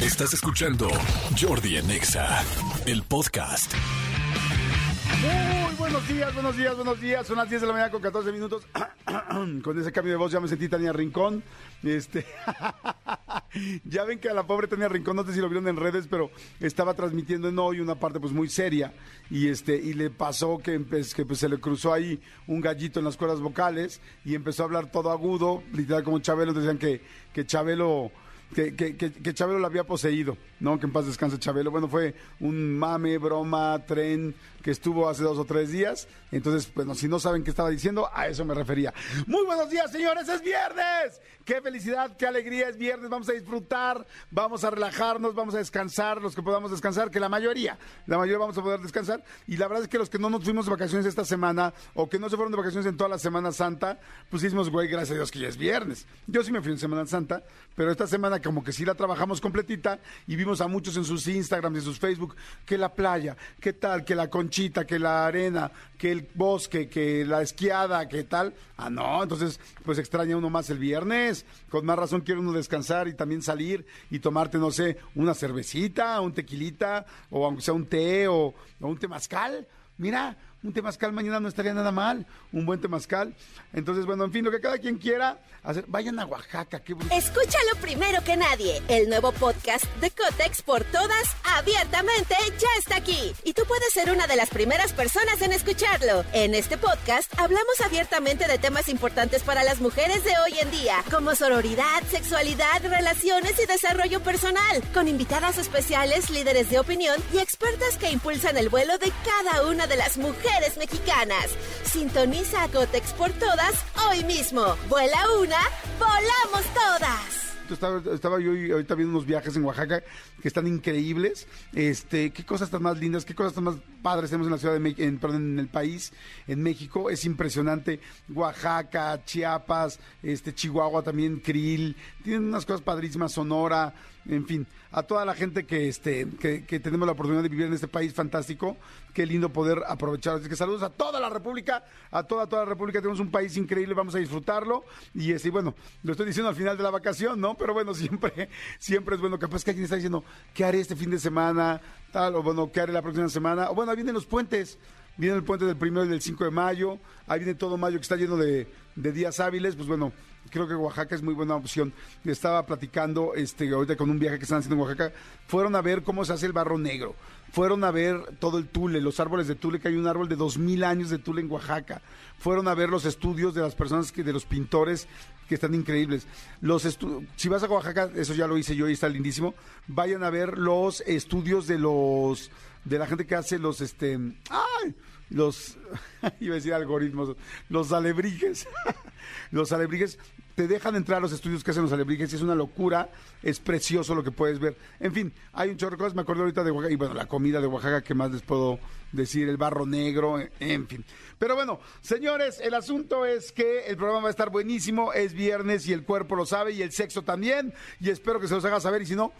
Estás escuchando Jordi Anexa, el podcast. Muy buenos días, buenos días, buenos días. Son las 10 de la mañana con 14 minutos. con ese cambio de voz ya me sentí Tania Rincón. Este ya ven que a la pobre Tania Rincón, no sé si lo vieron en redes, pero estaba transmitiendo en hoy una parte pues muy seria y este y le pasó que, que pues, se le cruzó ahí un gallito en las cuerdas vocales y empezó a hablar todo agudo, literal como Chabelo, decían que que Chabelo que, que, que, Chabelo la había poseído, ¿no? Que en paz descanse Chabelo. Bueno, fue un mame, broma, tren que estuvo hace dos o tres días. Entonces, bueno, si no saben qué estaba diciendo, a eso me refería. Muy buenos días, señores, es viernes. Qué felicidad, qué alegría, es viernes. Vamos a disfrutar, vamos a relajarnos, vamos a descansar, los que podamos descansar, que la mayoría, la mayoría vamos a poder descansar. Y la verdad es que los que no nos fuimos de vacaciones esta semana o que no se fueron de vacaciones en toda la Semana Santa, pues hicimos, güey, gracias a Dios que ya es viernes. Yo sí me fui en Semana Santa, pero esta semana como que sí la trabajamos completita y vimos a muchos en sus Instagram y en sus Facebook que la playa, qué tal, que la conchita, que la arena, que el bosque, que la esquiada, que tal. Ah, no, entonces pues extraña uno más el viernes. Con más razón quiere uno descansar y también salir y tomarte, no sé, una cervecita, un tequilita, o aunque sea un té o, o un temazcal. Mira, un temazcal mañana no estaría nada mal, un buen temazcal. Entonces, bueno, en fin, lo que cada quien quiera hacer, vayan a Oaxaca. Qué Escúchalo primero que nadie. El nuevo podcast de Cotex por todas, abiertamente, ya está aquí. Y tú puedes ser una de las primeras personas en escucharlo. En este podcast hablamos abiertamente de temas importantes para las mujeres de hoy en día, como sororidad, sexualidad, relaciones y desarrollo personal, con invitadas especiales, líderes de opinión y expertas que impulsan el vuelo de cada una de las mujeres mexicanas. Sintoniza a Gotex por todas hoy mismo. Vuela una, volamos todas. Estaba, estaba, yo ahorita viendo unos viajes en Oaxaca que están increíbles. Este, qué cosas tan más lindas, qué cosas tan más padres tenemos en la ciudad de México, en, perdón, en el país, en México. Es impresionante. Oaxaca, Chiapas, este, Chihuahua también, Krill. Tienen unas cosas padrísimas, Sonora en fin, a toda la gente que, este, que, tenemos la oportunidad de vivir en este país fantástico, qué lindo poder aprovechar. Así que saludos a toda la República, a toda, toda la República, tenemos un país increíble, vamos a disfrutarlo. Y este, bueno, lo estoy diciendo al final de la vacación, ¿no? Pero bueno, siempre, siempre es bueno, capaz que alguien está diciendo, ¿qué haré este fin de semana? Tal, o bueno, ¿qué haré la próxima semana? O bueno, ahí vienen los puentes. Viene el puente del primero y del 5 de mayo, ahí viene todo mayo que está lleno de, días hábiles, pues bueno, creo que Oaxaca es muy buena opción. Estaba platicando este ahorita con un viaje que están haciendo en Oaxaca, fueron a ver cómo se hace el barro negro, fueron a ver todo el tule, los árboles de tule, que hay un árbol de dos mil años de tule en Oaxaca, fueron a ver los estudios de las personas que, de los pintores que están increíbles. Los si vas a Oaxaca, eso ya lo hice yo y está lindísimo, vayan a ver los estudios de los de la gente que hace los este ¡ay! los iba a decir algoritmos, los alebrijes. los alebrijes te dejan entrar a los estudios que hacen los alebrijes y es una locura, es precioso lo que puedes ver. En fin, hay un chorro de cosas, me acuerdo ahorita de Oaxaca, y bueno, la comida de Oaxaca, ¿qué más les puedo decir? El barro negro, en fin. Pero bueno, señores, el asunto es que el programa va a estar buenísimo, es viernes y el cuerpo lo sabe y el sexo también, y espero que se los haga saber, y si no,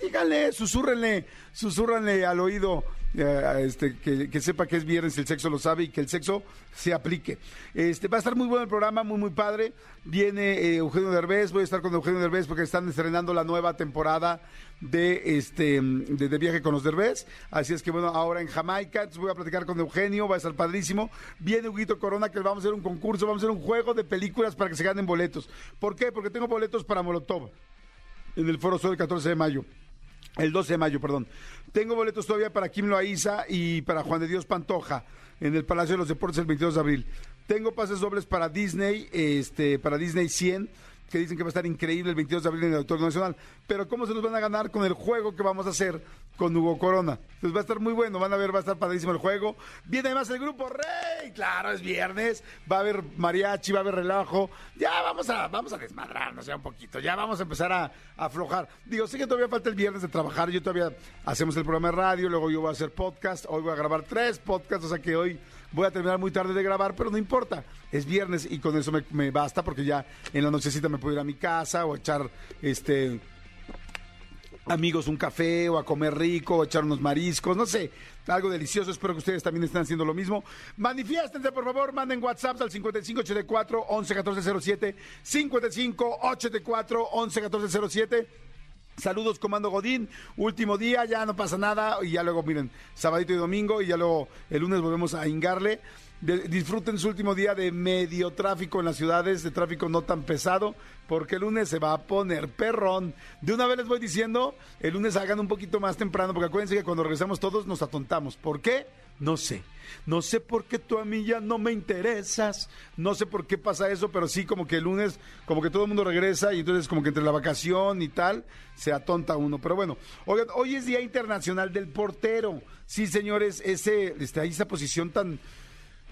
díganle, susúrrenle, susúrrenle al oído eh, este, que, sepa que es viernes, el sexo lo sabe y que el sexo se aplique. Este, va a estar muy bueno el programa, muy, muy padre. Viene eh, Eugenio Derbez, voy a estar con Eugenio Derbez porque están estrenando la nueva temporada de este de, Viaje con los Derbez. Así es que bueno, ahora en Jamaica, voy a platicar con Eugenio, va a estar padrísimo. Viene Huguito Corona, que vamos a hacer un concurso, vamos a hacer un juego de películas para que se ganen boletos. ¿Por qué? Porque tengo boletos para Molotov en el Foro Sol el 14 de mayo. El 12 de mayo, perdón. Tengo boletos todavía para Kim Loaiza y para Juan de Dios Pantoja en el Palacio de los Deportes el 22 de abril. Tengo pases dobles para Disney, este, para Disney 100 que dicen que va a estar increíble el 22 de abril en el Auditorio Nacional. Pero ¿cómo se los van a ganar con el juego que vamos a hacer con Hugo Corona? Entonces va a estar muy bueno, van a ver, va a estar padrísimo el juego. Viene además el grupo Rey, claro, es viernes, va a haber mariachi, va a haber relajo. Ya vamos a, vamos a desmadrarnos ya un poquito, ya vamos a empezar a, a aflojar. Digo, sé que todavía falta el viernes de trabajar, yo todavía hacemos el programa de radio, luego yo voy a hacer podcast, hoy voy a grabar tres podcasts, o sea que hoy voy a terminar muy tarde de grabar, pero no importa. Es viernes y con eso me, basta porque ya en la nochecita me puedo ir a mi casa o echar este amigos un café o a comer rico o echar unos mariscos, no sé, algo delicioso. Espero que ustedes también estén haciendo lo mismo. Manifiéstense, por favor, manden WhatsApp al 5584 111407 5584 111407 Saludos, Comando Godín. Último día, ya no pasa nada. Y ya luego, miren, sabadito y domingo. Y ya luego el lunes volvemos a hingarle. Disfruten su último día de medio tráfico en las ciudades, de tráfico no tan pesado, porque el lunes se va a poner perrón. De una vez les voy diciendo, el lunes hagan un poquito más temprano, porque acuérdense que cuando regresamos todos nos atontamos. ¿Por qué? No sé. No sé por qué tú a mí ya no me interesas. No sé por qué pasa eso, pero sí como que el lunes, como que todo el mundo regresa y entonces como que entre la vacación y tal, se atonta uno. Pero bueno, oigan, hoy es Día Internacional del Portero. Sí, señores, ese, este, ahí esa posición tan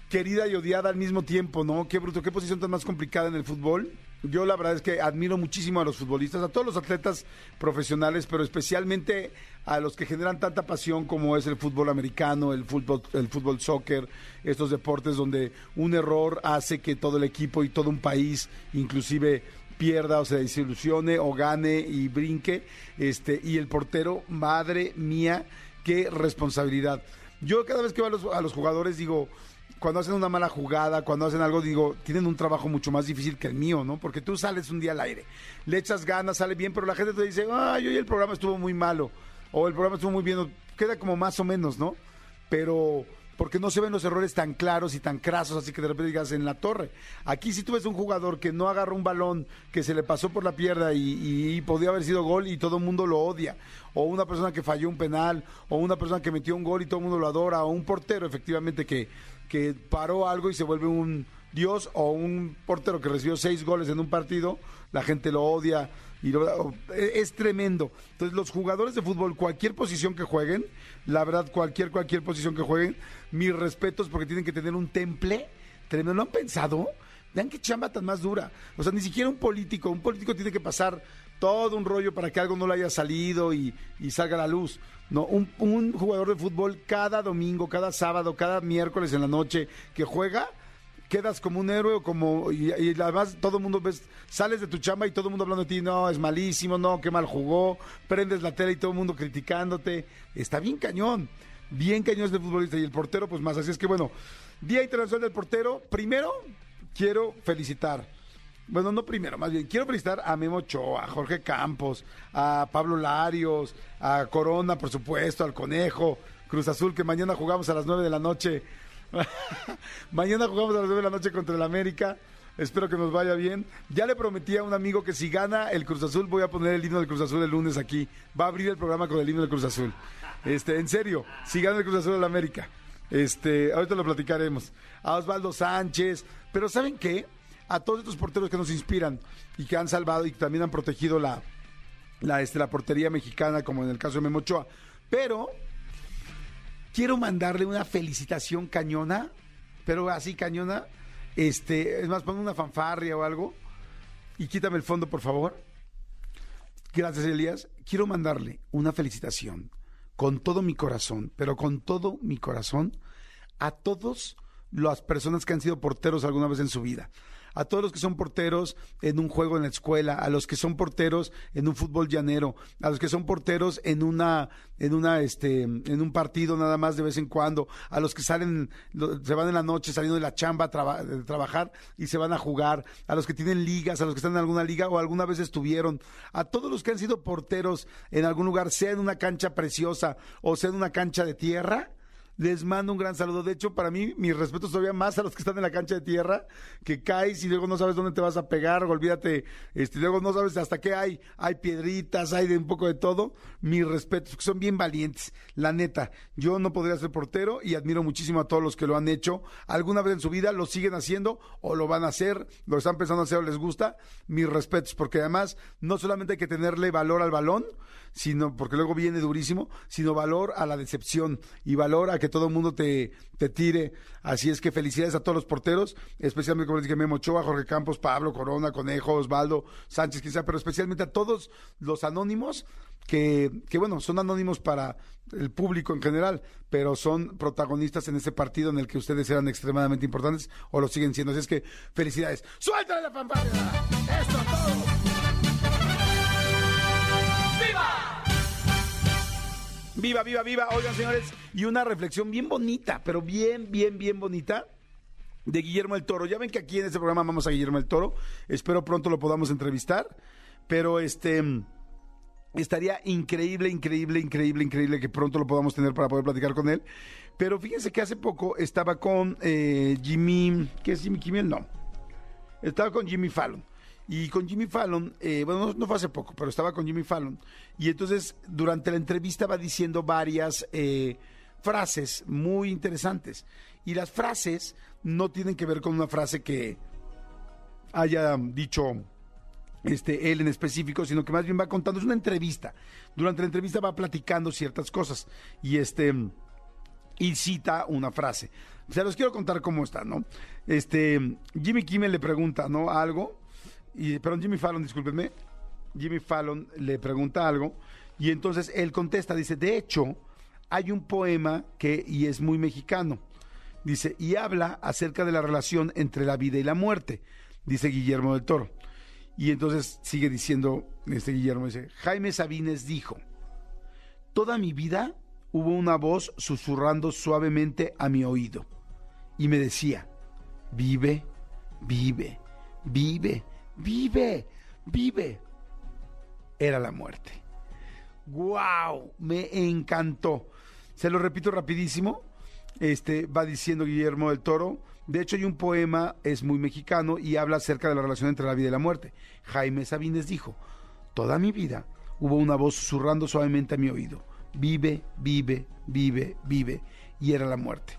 querida y odiada al mismo tiempo, ¿no? Qué bruto, qué posición tan más complicada en el fútbol. Yo la verdad es que admiro muchísimo a los futbolistas, a todos los atletas profesionales, pero especialmente a los que generan tanta pasión como es el fútbol americano, el fútbol, el fútbol soccer, estos deportes donde un error hace que todo el equipo y todo un país, inclusive pierda o se desilusione o gane y brinque, este, y el portero, madre mía, qué responsabilidad. Yo cada vez que veo a los, a los jugadores digo, cuando hacen una mala jugada, cuando hacen algo, digo, tienen un trabajo mucho más difícil que el mío, ¿no? Porque tú sales un día al aire, le echas ganas, sale bien, pero la gente te dice, ay, hoy el programa estuvo muy malo, o el programa estuvo muy bien, queda como más o menos, ¿no? Pero porque no se ven los errores tan claros y tan crasos, así que de repente digas en la torre. Aquí si tú ves un jugador que no agarra un balón, que se le pasó por la pierna y, y podía haber sido gol y todo el mundo lo odia, o una persona que falló un penal, o una persona que metió un gol y todo el mundo lo adora, o un portero efectivamente que, que paró algo y se vuelve un dios, o un portero que recibió seis goles en un partido, la gente lo odia. Y lo- es tremendo. Entonces, los jugadores de fútbol, cualquier posición que jueguen, la verdad, cualquier, cualquier posición que jueguen, mis respetos porque tienen que tener un temple tremendo. ¿Lo han pensado? Vean qué chamba tan más dura. O sea, ni siquiera un político. Un político tiene que pasar todo un rollo para que algo no le haya salido y, y salga a la luz. No, un, un jugador de fútbol cada domingo, cada sábado, cada miércoles en la noche que juega, quedas como un héroe o como y, además todo el mundo ves sales de tu chamba y todo el mundo hablando de ti no es malísimo no qué mal jugó prendes la tele y todo el mundo criticándote. Está bien cañón bien cañón este futbolista y el portero pues más. Así es que bueno día internacional del portero. Primero quiero felicitar bueno, no primero, más bien, quiero felicitar a Memo Ochoa, a Jorge Campos, a Pablo Larios, a Corona, por supuesto, al Conejo, Cruz Azul, que mañana jugamos a las 9 de la noche. mañana jugamos a las 9 de la noche contra el América. Espero que nos vaya bien. Ya le prometí a un amigo que si gana el Cruz Azul, voy a poner el himno del Cruz Azul el lunes aquí. Va a abrir el programa con el himno del Cruz Azul. Este, en serio, si gana el Cruz Azul del América. Este, ahorita lo platicaremos. A Osvaldo Sánchez. Pero ¿saben qué? A todos estos porteros que nos inspiran y que han salvado y que también han protegido la, la, este, la portería mexicana, como en el caso de Memo Ochoa. Pero quiero mandarle una felicitación cañona, pero así cañona. Este, es más, pon una fanfarria o algo y quítame el fondo, por favor. Gracias, Elías. Quiero mandarle una felicitación con todo mi corazón, pero con todo mi corazón, a todos las personas que han sido porteros alguna vez en su vida. A todos los que son porteros en un juego en la escuela, a los que son porteros en un fútbol llanero, a los que son porteros en una, en una, este, en un partido nada más de vez en cuando, a los que salen, se van en la noche saliendo de la chamba a de trabajar y se van a jugar, a los que tienen ligas, a los que están en alguna liga o alguna vez estuvieron, a todos los que han sido porteros en algún lugar, sea en una cancha preciosa o sea en una cancha de tierra, Les mando un gran saludo. De hecho, para mí, mis respetos todavía más a los que están en la cancha de tierra, que caes y luego no sabes dónde te vas a pegar, olvídate, este, luego no sabes hasta qué hay, hay piedritas, hay de un poco de todo. Mis respetos, que son bien valientes. La neta, yo no podría ser portero y admiro muchísimo a todos los que lo han hecho. Alguna vez en su vida lo siguen haciendo o lo van a hacer, lo están pensando hacer o les gusta. Mis respetos, porque además no solamente hay que tenerle valor al balón, sino porque luego viene durísimo, sino valor a la decepción y valor a que todo el mundo te, te tire. Así es que felicidades a todos los porteros, especialmente como les dije, Memo Ochoa, Jorge Campos, Pablo Corona, Conejo, Osvaldo, Sánchez, quizá, pero especialmente a todos los anónimos que, que, bueno, son anónimos para el público en general, pero son protagonistas en ese partido en el que ustedes eran extremadamente importantes o lo siguen siendo. Así es que felicidades. ¡Suéltale la fanfarria! ¡Esto todo! Viva, viva, viva. Oigan, señores, y una reflexión bien bonita, pero bien, bien, bien bonita de Guillermo el Toro. Ya ven que aquí en este programa vamos a Guillermo el Toro. Espero pronto lo podamos entrevistar. Pero este estaría increíble, increíble, increíble, increíble que pronto lo podamos tener para poder platicar con él. Pero fíjense que hace poco estaba con eh, Jimmy. ¿Qué es Jimmy Kimmel? No. Estaba con Jimmy Fallon. Y con Jimmy Fallon, eh, bueno, no, fue hace poco, pero estaba con Jimmy Fallon. Y entonces, durante la entrevista va diciendo varias eh, frases muy interesantes. Y las frases no tienen que ver con una frase que haya dicho este, él en específico, sino que más bien va contando, es una entrevista. Durante la entrevista va platicando ciertas cosas. Y este y cita una frase. Se los quiero contar cómo está, ¿no? Este, Jimmy Kimmel le pregunta, ¿no? Algo y, perdón, Jimmy Fallon, discúlpenme. Jimmy Fallon le pregunta algo y entonces él contesta, dice, de hecho, hay un poema que, y es muy mexicano, dice, y habla acerca de la relación entre la vida y la muerte, dice Guillermo del Toro. Y entonces sigue diciendo, este Guillermo dice, Jaime Sabines dijo, toda mi vida hubo una voz susurrando suavemente a mi oído y me decía, vive, vive, vive vive, vive. Era la muerte. ¡Wow! Me encantó. Se lo repito rapidísimo. Este va diciendo Guillermo del Toro. De hecho, hay un poema, es muy mexicano y habla acerca de la relación entre la vida y la muerte. Jaime Sabines dijo: Toda mi vida hubo una voz susurrando suavemente a mi oído: Vive, vive, vive, vive. Y era la muerte.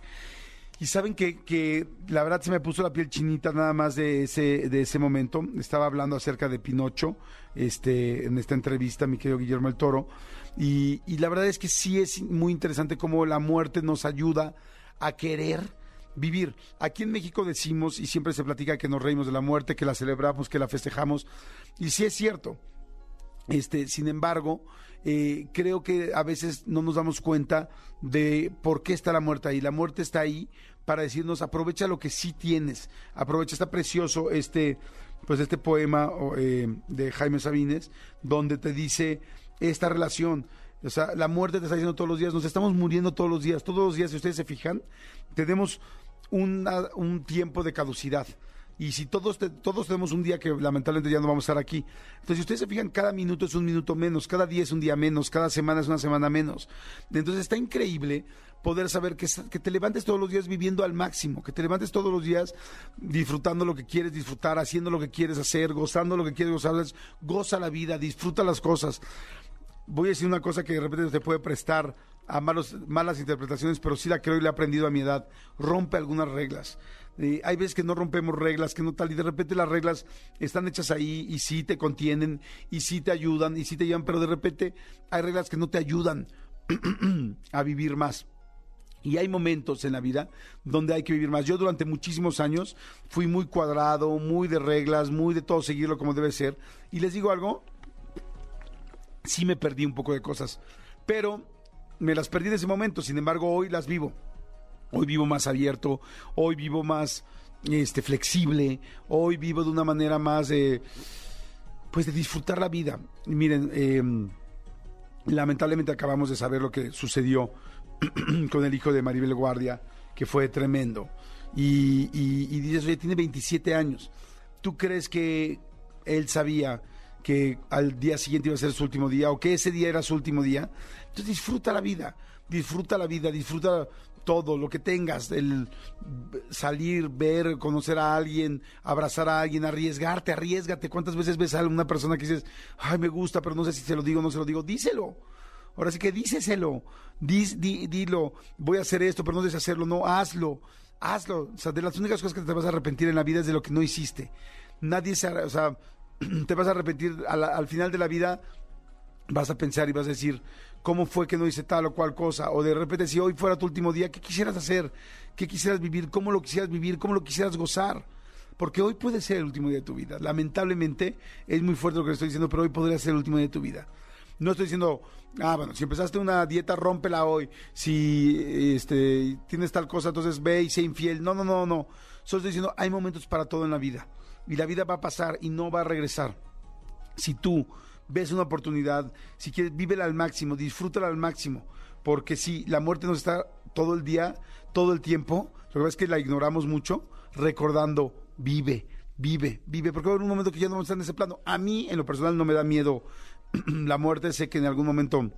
Y saben que, que, la verdad se me puso la piel chinita nada más de ese, de ese momento. Estaba hablando acerca de Pinocho este, en esta entrevista, mi querido Guillermo el Toro. Y, y la verdad es que sí es muy interesante cómo la muerte nos ayuda a querer vivir. Aquí en México decimos, y siempre se platica que nos reímos de la muerte, que la celebramos, que la festejamos. Y sí es cierto. Este, sin embargo, eh, creo que a veces no nos damos cuenta de por qué está la muerte ahí. La muerte está ahí para decirnos aprovecha lo que sí tienes, aprovecha, está precioso este, pues este poema eh, de Jaime Sabines, donde te dice esta relación. O sea, la muerte te está diciendo todos los días, nos estamos muriendo todos los días, todos los días, si ustedes se fijan, tenemos un tiempo de caducidad. Y si todos, todos tenemos un día que lamentablemente ya no vamos a estar aquí. Entonces, si ustedes se fijan, cada minuto es un minuto menos, cada día es un día menos, cada semana es una semana menos. Entonces, está increíble poder saber que, que te levantes todos los días viviendo al máximo, que te levantes todos los días disfrutando lo que quieres disfrutar, haciendo lo que quieres hacer, gozando lo que quieres gozar. Goza la vida, disfruta las cosas. Voy a decir una cosa que de repente te puede prestar a malas interpretaciones, pero sí la creo y la he aprendido a mi edad. Rompe algunas reglas hay veces que no rompemos reglas, que no tal, y de repente las reglas están hechas ahí y sí te contienen, y sí te ayudan, y sí te llevan, pero de repente hay reglas que no te ayudan a vivir más. Y hay momentos en la vida donde hay que vivir más. Yo durante muchísimos años fui muy cuadrado, muy de reglas, muy de todo seguirlo como debe ser. Y les digo algo, sí me perdí un poco de cosas, pero me las perdí en ese momento, sin embargo hoy las vivo. Hoy vivo más abierto, hoy vivo más este, flexible, hoy vivo de una manera más de, pues de disfrutar la vida. miren, em, lamentablemente acabamos de saber lo que sucedió con el hijo de Maribel Guardia, que fue tremendo. Y, y dices, oye, tiene 27 años. ¿Tú crees que él sabía que al día siguiente iba a ser su último día o que ese día era su último día? Entonces disfruta la vida, disfruta la vida, disfruta todo, lo que tengas, el salir, ver, conocer a alguien, abrazar a alguien, arriesgarte, arriesgate. ¿Cuántas veces ves a una persona que dices, ay, me gusta, pero no sé si se lo digo o no se lo digo? Díselo. Ahora sí que díseselo, Dis, di, dilo, voy a hacer esto, pero no debes hacerlo, no, hazlo, hazlo. O sea, de las únicas cosas que te vas a arrepentir en la vida es de lo que no hiciste. Nadie se, o sea, te vas a arrepentir al final de la vida, vas a pensar y vas a decir, ¿cómo fue que no hice tal o cual cosa? O de repente, si hoy fuera tu último día, ¿qué quisieras hacer? ¿Qué quisieras vivir? ¿Cómo lo quisieras vivir? ¿Cómo lo quisieras gozar? Porque hoy puede ser el último día de tu vida. Lamentablemente, es muy fuerte lo que estoy diciendo, pero hoy podría ser el último día de tu vida. No estoy diciendo, ah, bueno, si empezaste una dieta, rómpela hoy. Si este, tienes tal cosa, entonces ve y sé infiel. No, no, no, no. Solo estoy diciendo, hay momentos para todo en la vida. Y la vida va a pasar y no va a regresar. Si tú ves una oportunidad, si quieres, vívela al máximo, disfrútala al máximo. Porque si la muerte nos está todo el día, todo el tiempo, lo que pasa es que la ignoramos mucho, recordando, vive, vive, vive, porque haber un momento que ya no vamos a estar en ese plano. A mí, en lo personal, no me da miedo la muerte, sé que en algún momento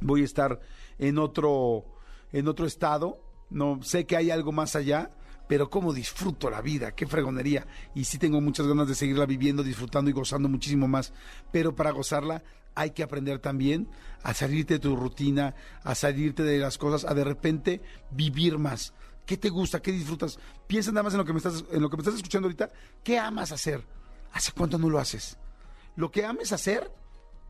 voy a estar en otro, en otro estado, no sé que hay algo más allá, pero cómo disfruto la vida, qué fregonería. Y sí tengo muchas ganas de seguirla viviendo, disfrutando y gozando muchísimo más. Pero para gozarla hay que aprender también a salirte de tu rutina, a salirte de las cosas, a de repente vivir más. ¿Qué te gusta? ¿Qué disfrutas? Piensa nada más en lo que me estás, en lo que me estás escuchando ahorita. ¿Qué amas hacer? ¿Hace cuánto no lo haces? Lo que ames hacer,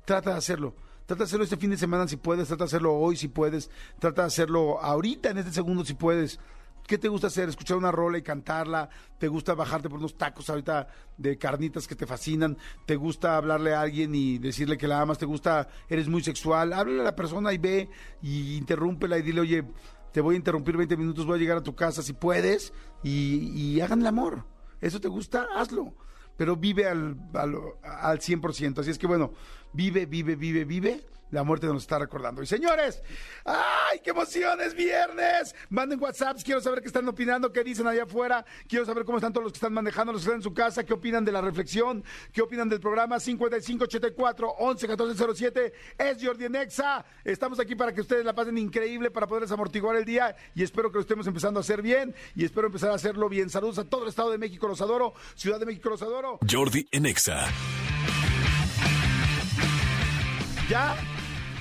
trata de hacerlo. Trata de hacerlo este fin de semana si puedes, trata de hacerlo hoy si puedes, trata de hacerlo ahorita en este segundo si puedes. ¿Qué te gusta hacer? ¿Escuchar una rola y cantarla? ¿Te gusta bajarte por unos tacos ahorita de carnitas que te fascinan? ¿Te gusta hablarle a alguien y decirle que la amas? ¿Te gusta, eres muy sexual? Háblale a la persona y ve y interrúmpela y dile, oye, te voy a interrumpir 20 minutos, voy a llegar a tu casa si puedes y, y hagan el amor. ¿Eso te gusta? Hazlo. Pero vive al, al, al 100%. Así es que bueno, vive, vive, vive, vive la muerte nos está recordando. Y señores, ¡ay, qué emoción! Es viernes. Manden WhatsApps, quiero saber qué están opinando, qué dicen allá afuera. Quiero saber cómo están todos los que están manejando, los que están en su casa, qué opinan de la reflexión, qué opinan del programa 5584 111407. Es Jordi Nexa. Estamos aquí para que ustedes la pasen increíble, para poderles amortiguar el día y espero que lo estemos empezando a hacer bien y espero empezar a hacerlo bien. Saludos a todo el Estado de México, los adoro. Ciudad de México, los adoro. Jordi Nexa. ¿Ya?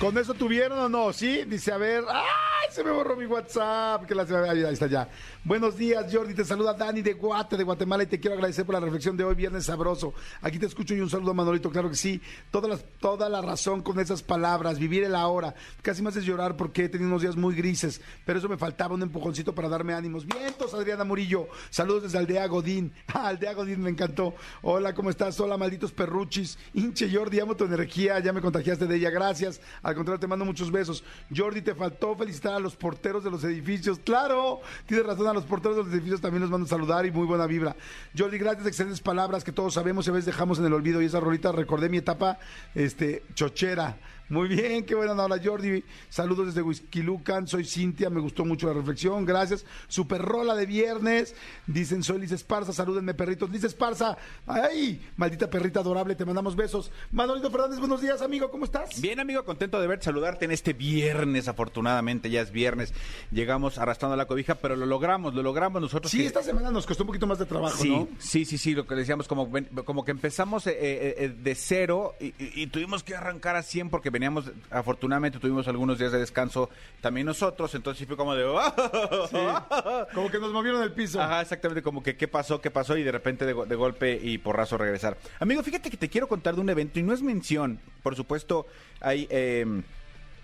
¿Con eso tuvieron o no? ¿Sí? Dice, a ver, ¡ay! Se me borró mi WhatsApp. Que la... Ahí está ya. Buenos días, Jordi. Te saluda Dani de Guate, de Guatemala, y te quiero agradecer por la reflexión de hoy, viernes sabroso. Aquí te escucho y un saludo a Manolito, claro que sí. Toda la, toda la razón con esas palabras, vivir el ahora. Casi me haces llorar porque he tenido unos días muy grises, pero eso me faltaba un empujoncito para darme ánimos. Vientos, Adriana Murillo. Saludos desde Aldea Godín. Ah, Aldea Godín me encantó. Hola, ¿cómo estás? Hola, malditos perruchis. Hinche, Jordi, amo tu energía. Ya me contagiaste de ella. Gracias. Al contrario, te mando muchos besos. Jordi, te faltó felicitar a los porteros de los edificios. Claro, tienes razón, a los porteros de los edificios también los mando a saludar y muy buena vibra. Jordi, gracias, excelentes palabras que todos sabemos y a veces dejamos en el olvido. Y esa rolita recordé mi etapa este, chochera. Muy bien, qué buena hola Jordi. Saludos desde Huizquilucan, soy Cintia, me gustó mucho la reflexión, gracias. Super rola de viernes. Dicen, soy Liz Esparza, salúdenme perritos. Liz Esparza, ay, maldita perrita adorable, te mandamos besos. Manolito Fernández, buenos días, amigo, ¿cómo estás? Bien, amigo, contento de verte, saludarte en este viernes, afortunadamente, ya es viernes. Llegamos arrastrando la cobija, pero lo logramos, lo logramos nosotros. Sí, que- esta semana nos costó un poquito más de trabajo, Sí, ¿no? sí, sí, sí, lo que decíamos, como, como que empezamos eh, eh, eh, de cero y, y- y tuvimos que arrancar a 100 porque veníamos, afortunadamente tuvimos algunos días de descanso también nosotros, entonces sí fue como de... Como que nos movieron el piso. Ajá, exactamente, como que qué pasó, qué pasó y de repente de, go- de golpe y porrazo regresar. Amigo, fíjate que te quiero contar de un evento y no es mención, por supuesto, hay... eh,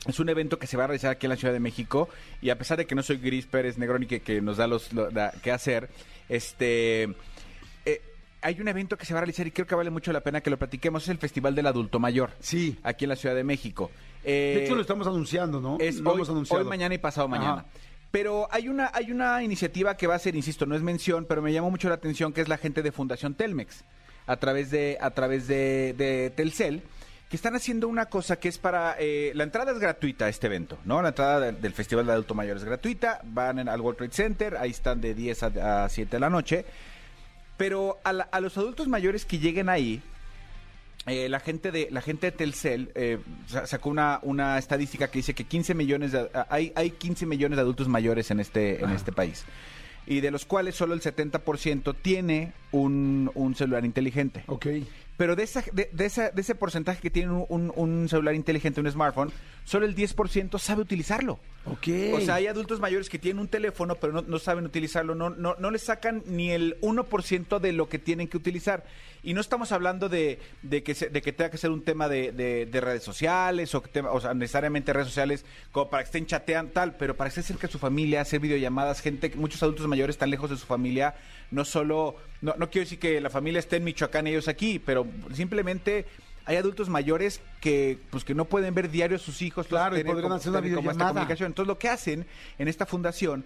es un evento que se va a realizar aquí en la Ciudad de México y a pesar de que no soy Gris Pérez Negroni que, que nos da los lo- da- qué hacer, este hay un evento que se va a realizar y creo que vale mucho la pena que lo platiquemos, es el Festival del Adulto Mayor. Sí. Aquí en la Ciudad de México. Eh, De hecho, lo estamos anunciando, ¿no? es lo hoy, hemos anunciado. hoy, mañana y pasado mañana. Ajá. Pero hay una, hay una iniciativa que va a ser, insisto, no es mención, pero me llamó mucho la atención, que es la gente de Fundación Telmex, a través de, a través de, de Telcel, que están haciendo una cosa que es para... eh, la entrada es gratuita a este evento, ¿no? La entrada de- del Festival de Adulto Mayor es gratuita, van en- al World Trade Center, ahí están de 10 a, a 7 de la noche, pero a, la- a los adultos mayores que lleguen ahí, eh, la gente de la gente de Telcel eh, sa- sacó una, una estadística que dice que 15 millones de, hay, hay 15 millones de adultos mayores en este en este país y de los cuales solo el 70% tiene un, un celular inteligente. Ok. Pero de, esa, de, de esa- de ese porcentaje que tiene un, un- un celular inteligente, un smartphone, solo el 10% sabe utilizarlo. Ok. O sea, hay adultos mayores que tienen un teléfono, pero no, no saben utilizarlo, no, no, no le sacan ni el 1% de lo que tienen que utilizar. Y no estamos hablando de, de, que, se- de que tenga que ser un tema de, de- de redes sociales, o, que tema- o sea, necesariamente redes sociales como para que estén chateando tal, pero para que estén cerca de su familia, hacer videollamadas, gente, muchos adultos mayores están lejos de su familia, no solo, no, no quiero decir que la familia esté en Michoacán ellos aquí, pero simplemente hay adultos mayores que pues que no pueden ver diario a sus hijos Claro, y podrían hacer una videollamada. comunicación. Entonces lo que hacen en esta fundación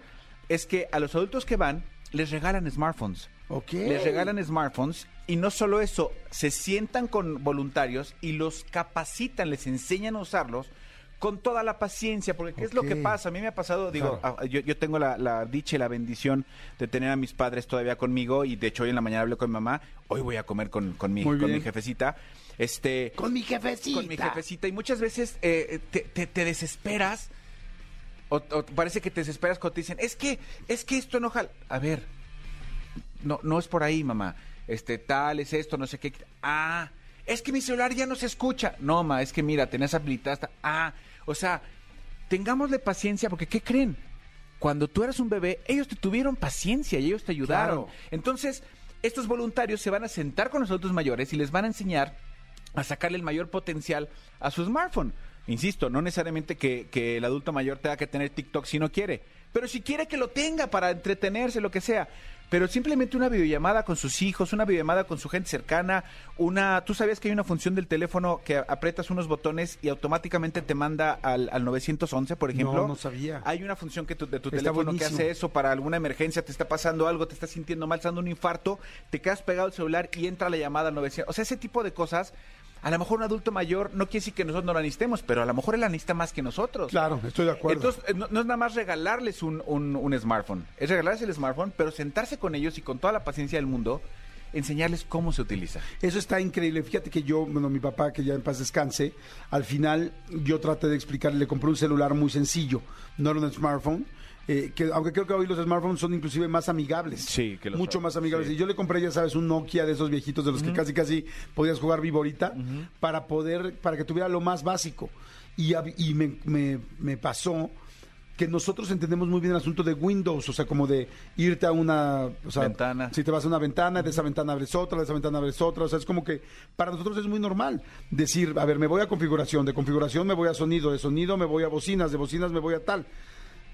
es que a los adultos que van les regalan smartphones. Les regalan smartphones y no solo eso, se sientan con voluntarios y los capacitan, les enseñan a usarlos con toda la paciencia, porque ¿qué es lo que pasa? A mí me ha pasado, digo, Claro. yo, yo tengo la, la dicha y la bendición de tener a mis padres todavía conmigo y de hecho hoy en la mañana hablé con mi mamá, hoy voy a comer con, con, mi, con mi jefecita. Este, Con mi jefecita. con mi jefecita y muchas veces eh, te, te- te desesperas o, o parece que te desesperas cuando te dicen es que es que esto no jala a ver no no es por ahí mamá este tal es esto no sé qué ah es que mi celular ya no se escucha no ma es que mira tenés habilitada esta- ah o sea tengámosle paciencia porque qué creen cuando tú eras un bebé ellos te tuvieron paciencia y ellos te ayudaron Claro. entonces estos voluntarios se van a sentar con los adultos mayores y les van a enseñar a sacarle el mayor potencial a su smartphone. Insisto, no necesariamente que, que el adulto mayor tenga que tener TikTok si no quiere, pero si quiere que lo tenga para entretenerse, lo que sea. Pero simplemente una videollamada con sus hijos, una videollamada con su gente cercana, una... ¿Tú sabías que hay una función del teléfono que aprietas unos botones y automáticamente te manda al, al 911, por ejemplo? No, no sabía. Hay una función que tu- de tu Está teléfono que hace eso para alguna emergencia, te está pasando algo, te estás sintiendo mal, te está dando un infarto, te quedas pegado al celular y entra la llamada al 900. O sea, ese tipo de cosas, a lo mejor un adulto mayor no quiere decir que nosotros no la necesitemos, pero a lo mejor él la necesita más que nosotros. Claro, estoy de acuerdo. Entonces, eh, no, no es nada más regalarles un, un- un smartphone, es regalarles el smartphone, pero sentarse con ellos y con toda la paciencia del mundo, enseñarles cómo se utiliza. Eso está increíble. Fíjate que yo, bueno, mi papá, que ya en paz descanse, al final yo traté de explicarle, le compré un celular muy sencillo, no era un smartphone. Eh, que aunque creo que hoy los smartphones son inclusive más amigables. Sí, que Mucho son, más amigables. sí. Y yo le compré, ya sabes, un Nokia de esos viejitos de los que casi casi podías jugar viborita para poder, para que tuviera lo más básico. Y, me, me- me pasó que nosotros entendemos muy bien el asunto de Windows, o sea, como de irte a una o sea, Ventana. Si te vas a una ventana, de esa ventana abres otra, de esa ventana abres otra, o sea, es como que para nosotros es muy normal decir, a ver, me voy a configuración, de configuración me voy a sonido, de sonido me voy a bocinas, de bocinas me voy a tal.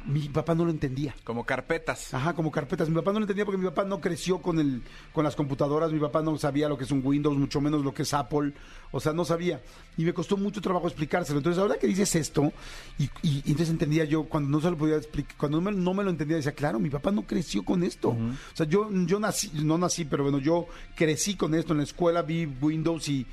Mi papá no lo entendía. Como carpetas. Ajá, como carpetas. Mi papá no lo entendía porque mi papá no creció con el, con las computadoras, mi papá no sabía lo que es un Windows, mucho menos lo que es Apple, o sea, no sabía. Y me costó mucho trabajo explicárselo. Entonces, ahora que dices esto, y, entonces entendía yo, cuando no se lo podía explicar, cuando no me, no me lo entendía, decía, claro, mi papá no creció con esto. O sea, yo, yo nací, no nací, pero bueno, yo crecí con esto en la escuela, vi Windows y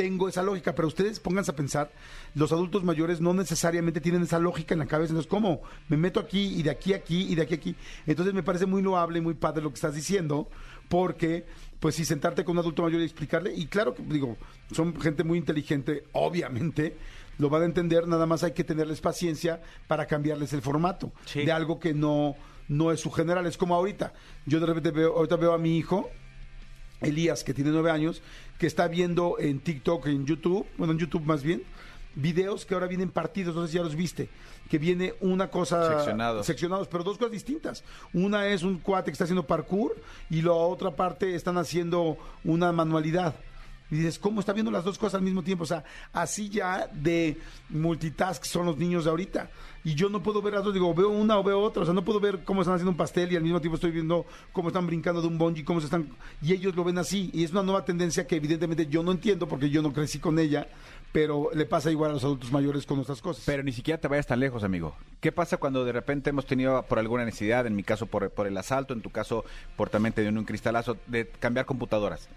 tengo esa lógica, pero ustedes pónganse a pensar, los adultos mayores no necesariamente tienen esa lógica en la cabeza, entonces, ¿cómo? Me meto aquí y de aquí a aquí y de aquí a aquí. Entonces me parece muy loable y muy padre lo que estás diciendo, porque, pues si sentarte con un adulto mayor y explicarle, y claro que digo, son gente muy inteligente, obviamente, lo van a entender, nada más hay que tenerles paciencia para cambiarles el formato Sí. de algo que no, no es su general, es como ahorita. Yo de repente veo, ahorita veo a mi hijo, Elías, que tiene nueve años, que está viendo en TikTok, en YouTube, bueno, en YouTube más bien, videos que ahora vienen partidos, no sé si ya los viste, que viene una cosa... Seccionados. Seccionados, pero dos cosas distintas. Una es un cuate que está haciendo parkour y la otra parte están haciendo una manualidad. Y dices, ¿cómo está viendo las dos cosas al mismo tiempo? O sea, así ya de multitask son los niños de ahorita. Y yo no puedo ver las dos, digo, veo una o veo otra. O sea, no puedo ver cómo están haciendo un pastel y al mismo tiempo estoy viendo cómo están brincando de un bungee, cómo se están... Y ellos lo ven así. Y es una nueva tendencia que evidentemente yo no entiendo porque yo no crecí con ella, pero le pasa igual a los adultos mayores con nuestras cosas. Pero ni siquiera te vayas tan lejos, amigo. ¿Qué pasa cuando de repente hemos tenido por alguna necesidad, en mi caso por, por el asalto, en tu caso por también te dio un cristalazo, de cambiar computadoras?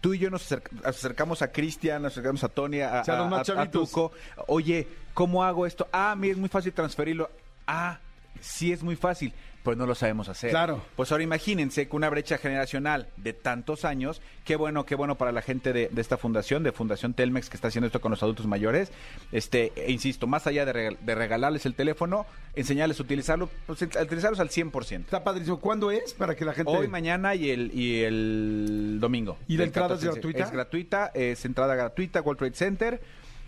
Tú y yo nos acerc- acercamos a Cristian, nos acercamos a Tony, a, O sea, los a- más a- a chavitos. Tuco. Oye, ¿cómo hago esto? Ah, mira, es muy fácil transferirlo. Ah, sí es muy fácil. Pues no lo sabemos hacer. Claro. Pues ahora imagínense con una brecha generacional de tantos años, qué bueno, qué bueno para la gente de, de esta fundación, de Fundación Telmex, que está haciendo esto con los adultos mayores. Este, e insisto, más allá de, regal- de regalarles el teléfono, enseñarles a utilizarlo, pues, a utilizarlos al 100%. Está padrísimo. ¿Cuándo es? Para que la gente... Hoy, mañana y el, y el domingo. ¿Y la entrada es 14, gratuita? Es gratuita, es entrada gratuita, World Trade Center,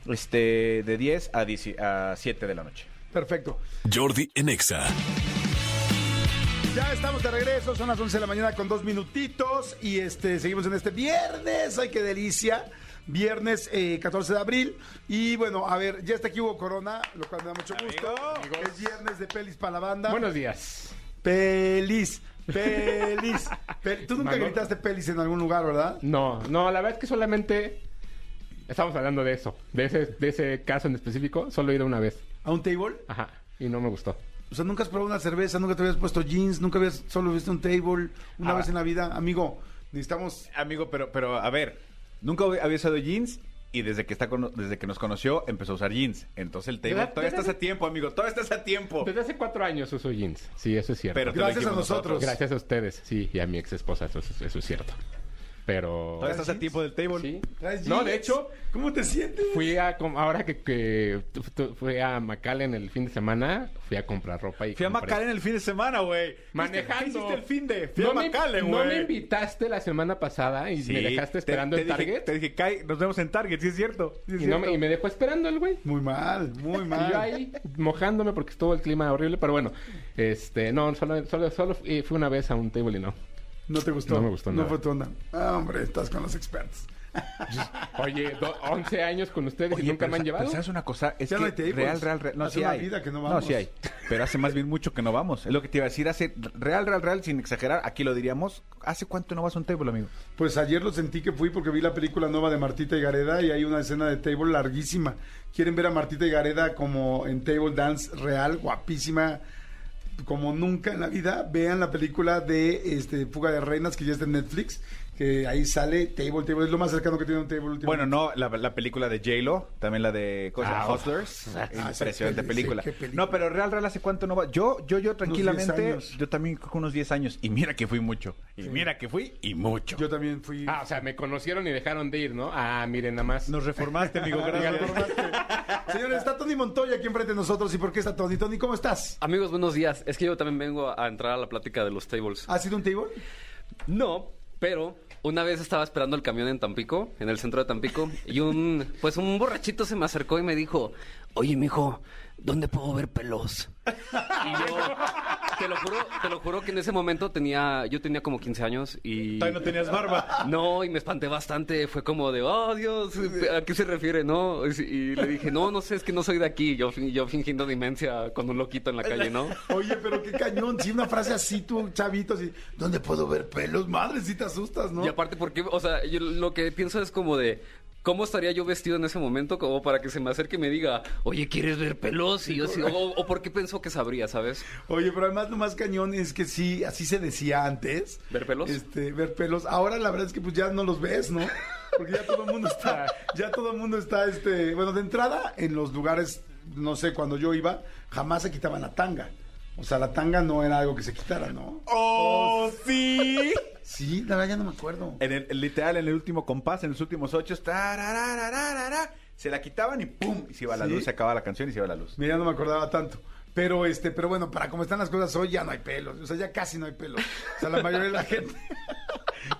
este, de 10 a, 10 a 7 de la noche. Perfecto. Jordi en Exa. Ya estamos de regreso, son las 11 de la mañana con dos minutitos y este seguimos en este viernes, ay qué delicia, viernes eh, 14 de abril y bueno, a ver, ya está aquí Hugo Corona, lo cual me da mucho gusto, es viernes de pelis para la banda, Buenos días. pelis, pelis, Pe- tú nunca gritaste pelis en algún lugar, ¿verdad? No, no, la verdad es que solamente estamos hablando de eso, de ese, de ese caso en específico. Solo he ido una vez. ¿A un table? Ajá. Y no me gustó. O sea, nunca has probado una cerveza, nunca te habías puesto jeans, nunca habías solo visto un table una Ah. vez en la vida, amigo, necesitamos... Amigo, pero, pero a ver, nunca había usado jeans y desde que está con- desde que nos conoció empezó a usar jeans. Entonces el table todavía estás a tiempo, amigo, todavía estás a tiempo. Desde hace cuatro años uso jeans. Sí, eso es cierto. Pero Gracias a dijimos nosotros. Gracias a ustedes, sí, y a mi ex esposa, eso, es- eso es cierto. Pero... Todavía estás a tiempo del table. Sí. ¿Traes No, de hecho, ¿Cómo te sientes? fui a... Ahora que, que tu- tu- fui a McAllen el fin de semana, fui a comprar ropa y Fui a compré- McAllen el fin de semana, güey. Manejando. ¿Qué hiciste el fin de? Fui no a me- McAllen, No güey. me invitaste la semana pasada y Sí, me dejaste te- esperando te en dije- Target. Te dije, Kai, nos vemos en Target, sí es cierto. sí es y, no me, cierto. y me dejó esperando el güey. Muy mal, muy Y mal. yo ahí mojándome porque estuvo el clima horrible, pero bueno, este, no, solo, solo, solo fui fui una vez a un table y no. ¿No te gustó? No me gustó No nada. fue tu onda. Ah, hombre, estás con los expertos. Oye, do- 11 años con ustedes y Oye, nunca pero me han llevado. pero ¿Sabes una cosa? Es Ya que no hay tables. real, real, real. No, Hace sí una hay. vida que no No, vamos. sí hay. Pero hace más bien mucho que no vamos. Es lo que te iba a decir. Hace real, real, real, sin exagerar. Aquí lo diríamos. ¿Hace cuánto no vas a un table, amigo? Pues ayer lo sentí que fui porque vi la película nueva de Martita y Gareda y hay una escena de table larguísima. ¿Quieren ver a Martita y Gareda como en table dance real, guapísima, como nunca en la vida? Vean la película de este Fuga de Reinas que ya está en Netflix, que ahí sale table, table. Es lo más cercano que tiene un table últimamente. Bueno, no, la, la película de J-Lo, también la de cosa, Ah, Hustlers. Ah, Impresionante película. qué película. No, pero real, real, ¿hace cuánto no va? Yo, yo, yo, 10 tranquilamente, yo también que unos 10 años. Y mira que fui mucho. Y Sí. mira que fui y mucho. Yo también fui. Ah, o sea, me conocieron y dejaron de ir, ¿no? Ah, miren, nada más. Nos reformaste, amigo. gracias. Señores, está Tony Montoya aquí enfrente de nosotros. ¿Y por qué está Tony? Tony, ¿cómo estás? Amigos, buenos días. Es que yo también vengo a entrar a la plática de los tables. ¿Ha sido un table? No, pero una vez estaba esperando el camión en Tampico, en el centro de Tampico, y un pues un borrachito se me acercó y me dijo, "Oye, mijo, ¿dónde puedo ver pelos?" Y yo te lo juro, te lo juro que en ese momento tenía yo tenía como 15 años y Todavía no tenías barba. No, y me espanté bastante. Fue como de, oh, Dios, ¿a qué se refiere? No, y, y le dije, no, no sé, es que no soy de aquí. Yo, yo fingiendo demencia con un loquito en la calle, ¿no? Oye, pero qué cañón. Si una frase así, tú, chavito, así, ¿dónde puedo ver pelos? Madre, si te asustas, ¿no? Y aparte, porque, o sea, yo lo que pienso es como de, ¿cómo estaría yo vestido en ese momento como para que se me acerque y me diga, oye, ¿quieres ver pelos? Y yo sí, o, o por qué pensó que sabría, ¿sabes? Oye, pero además lo más cañón es que sí, así se decía antes. ¿Ver pelos? Este, ver pelos. Ahora la verdad es que pues ya no los ves, ¿no? Porque ya todo el mundo está, ya todo el mundo está, este, bueno, de entrada en los lugares, no sé, cuando yo iba, jamás se quitaban la tanga. O sea, la tanga no era algo que se quitara, ¿no? ¡Oh, sí! Sí, la verdad ya no me acuerdo. En el, literal, en el último compás, en los últimos ocho, se la quitaban y ¡pum! Y se iba la Sí. luz, se acababa la canción y se iba la luz. Mira, no me acordaba tanto. Pero este, pero bueno, para como están las cosas hoy ya no hay pelos. O sea, ya casi no hay pelos. O sea, la mayoría de la gente.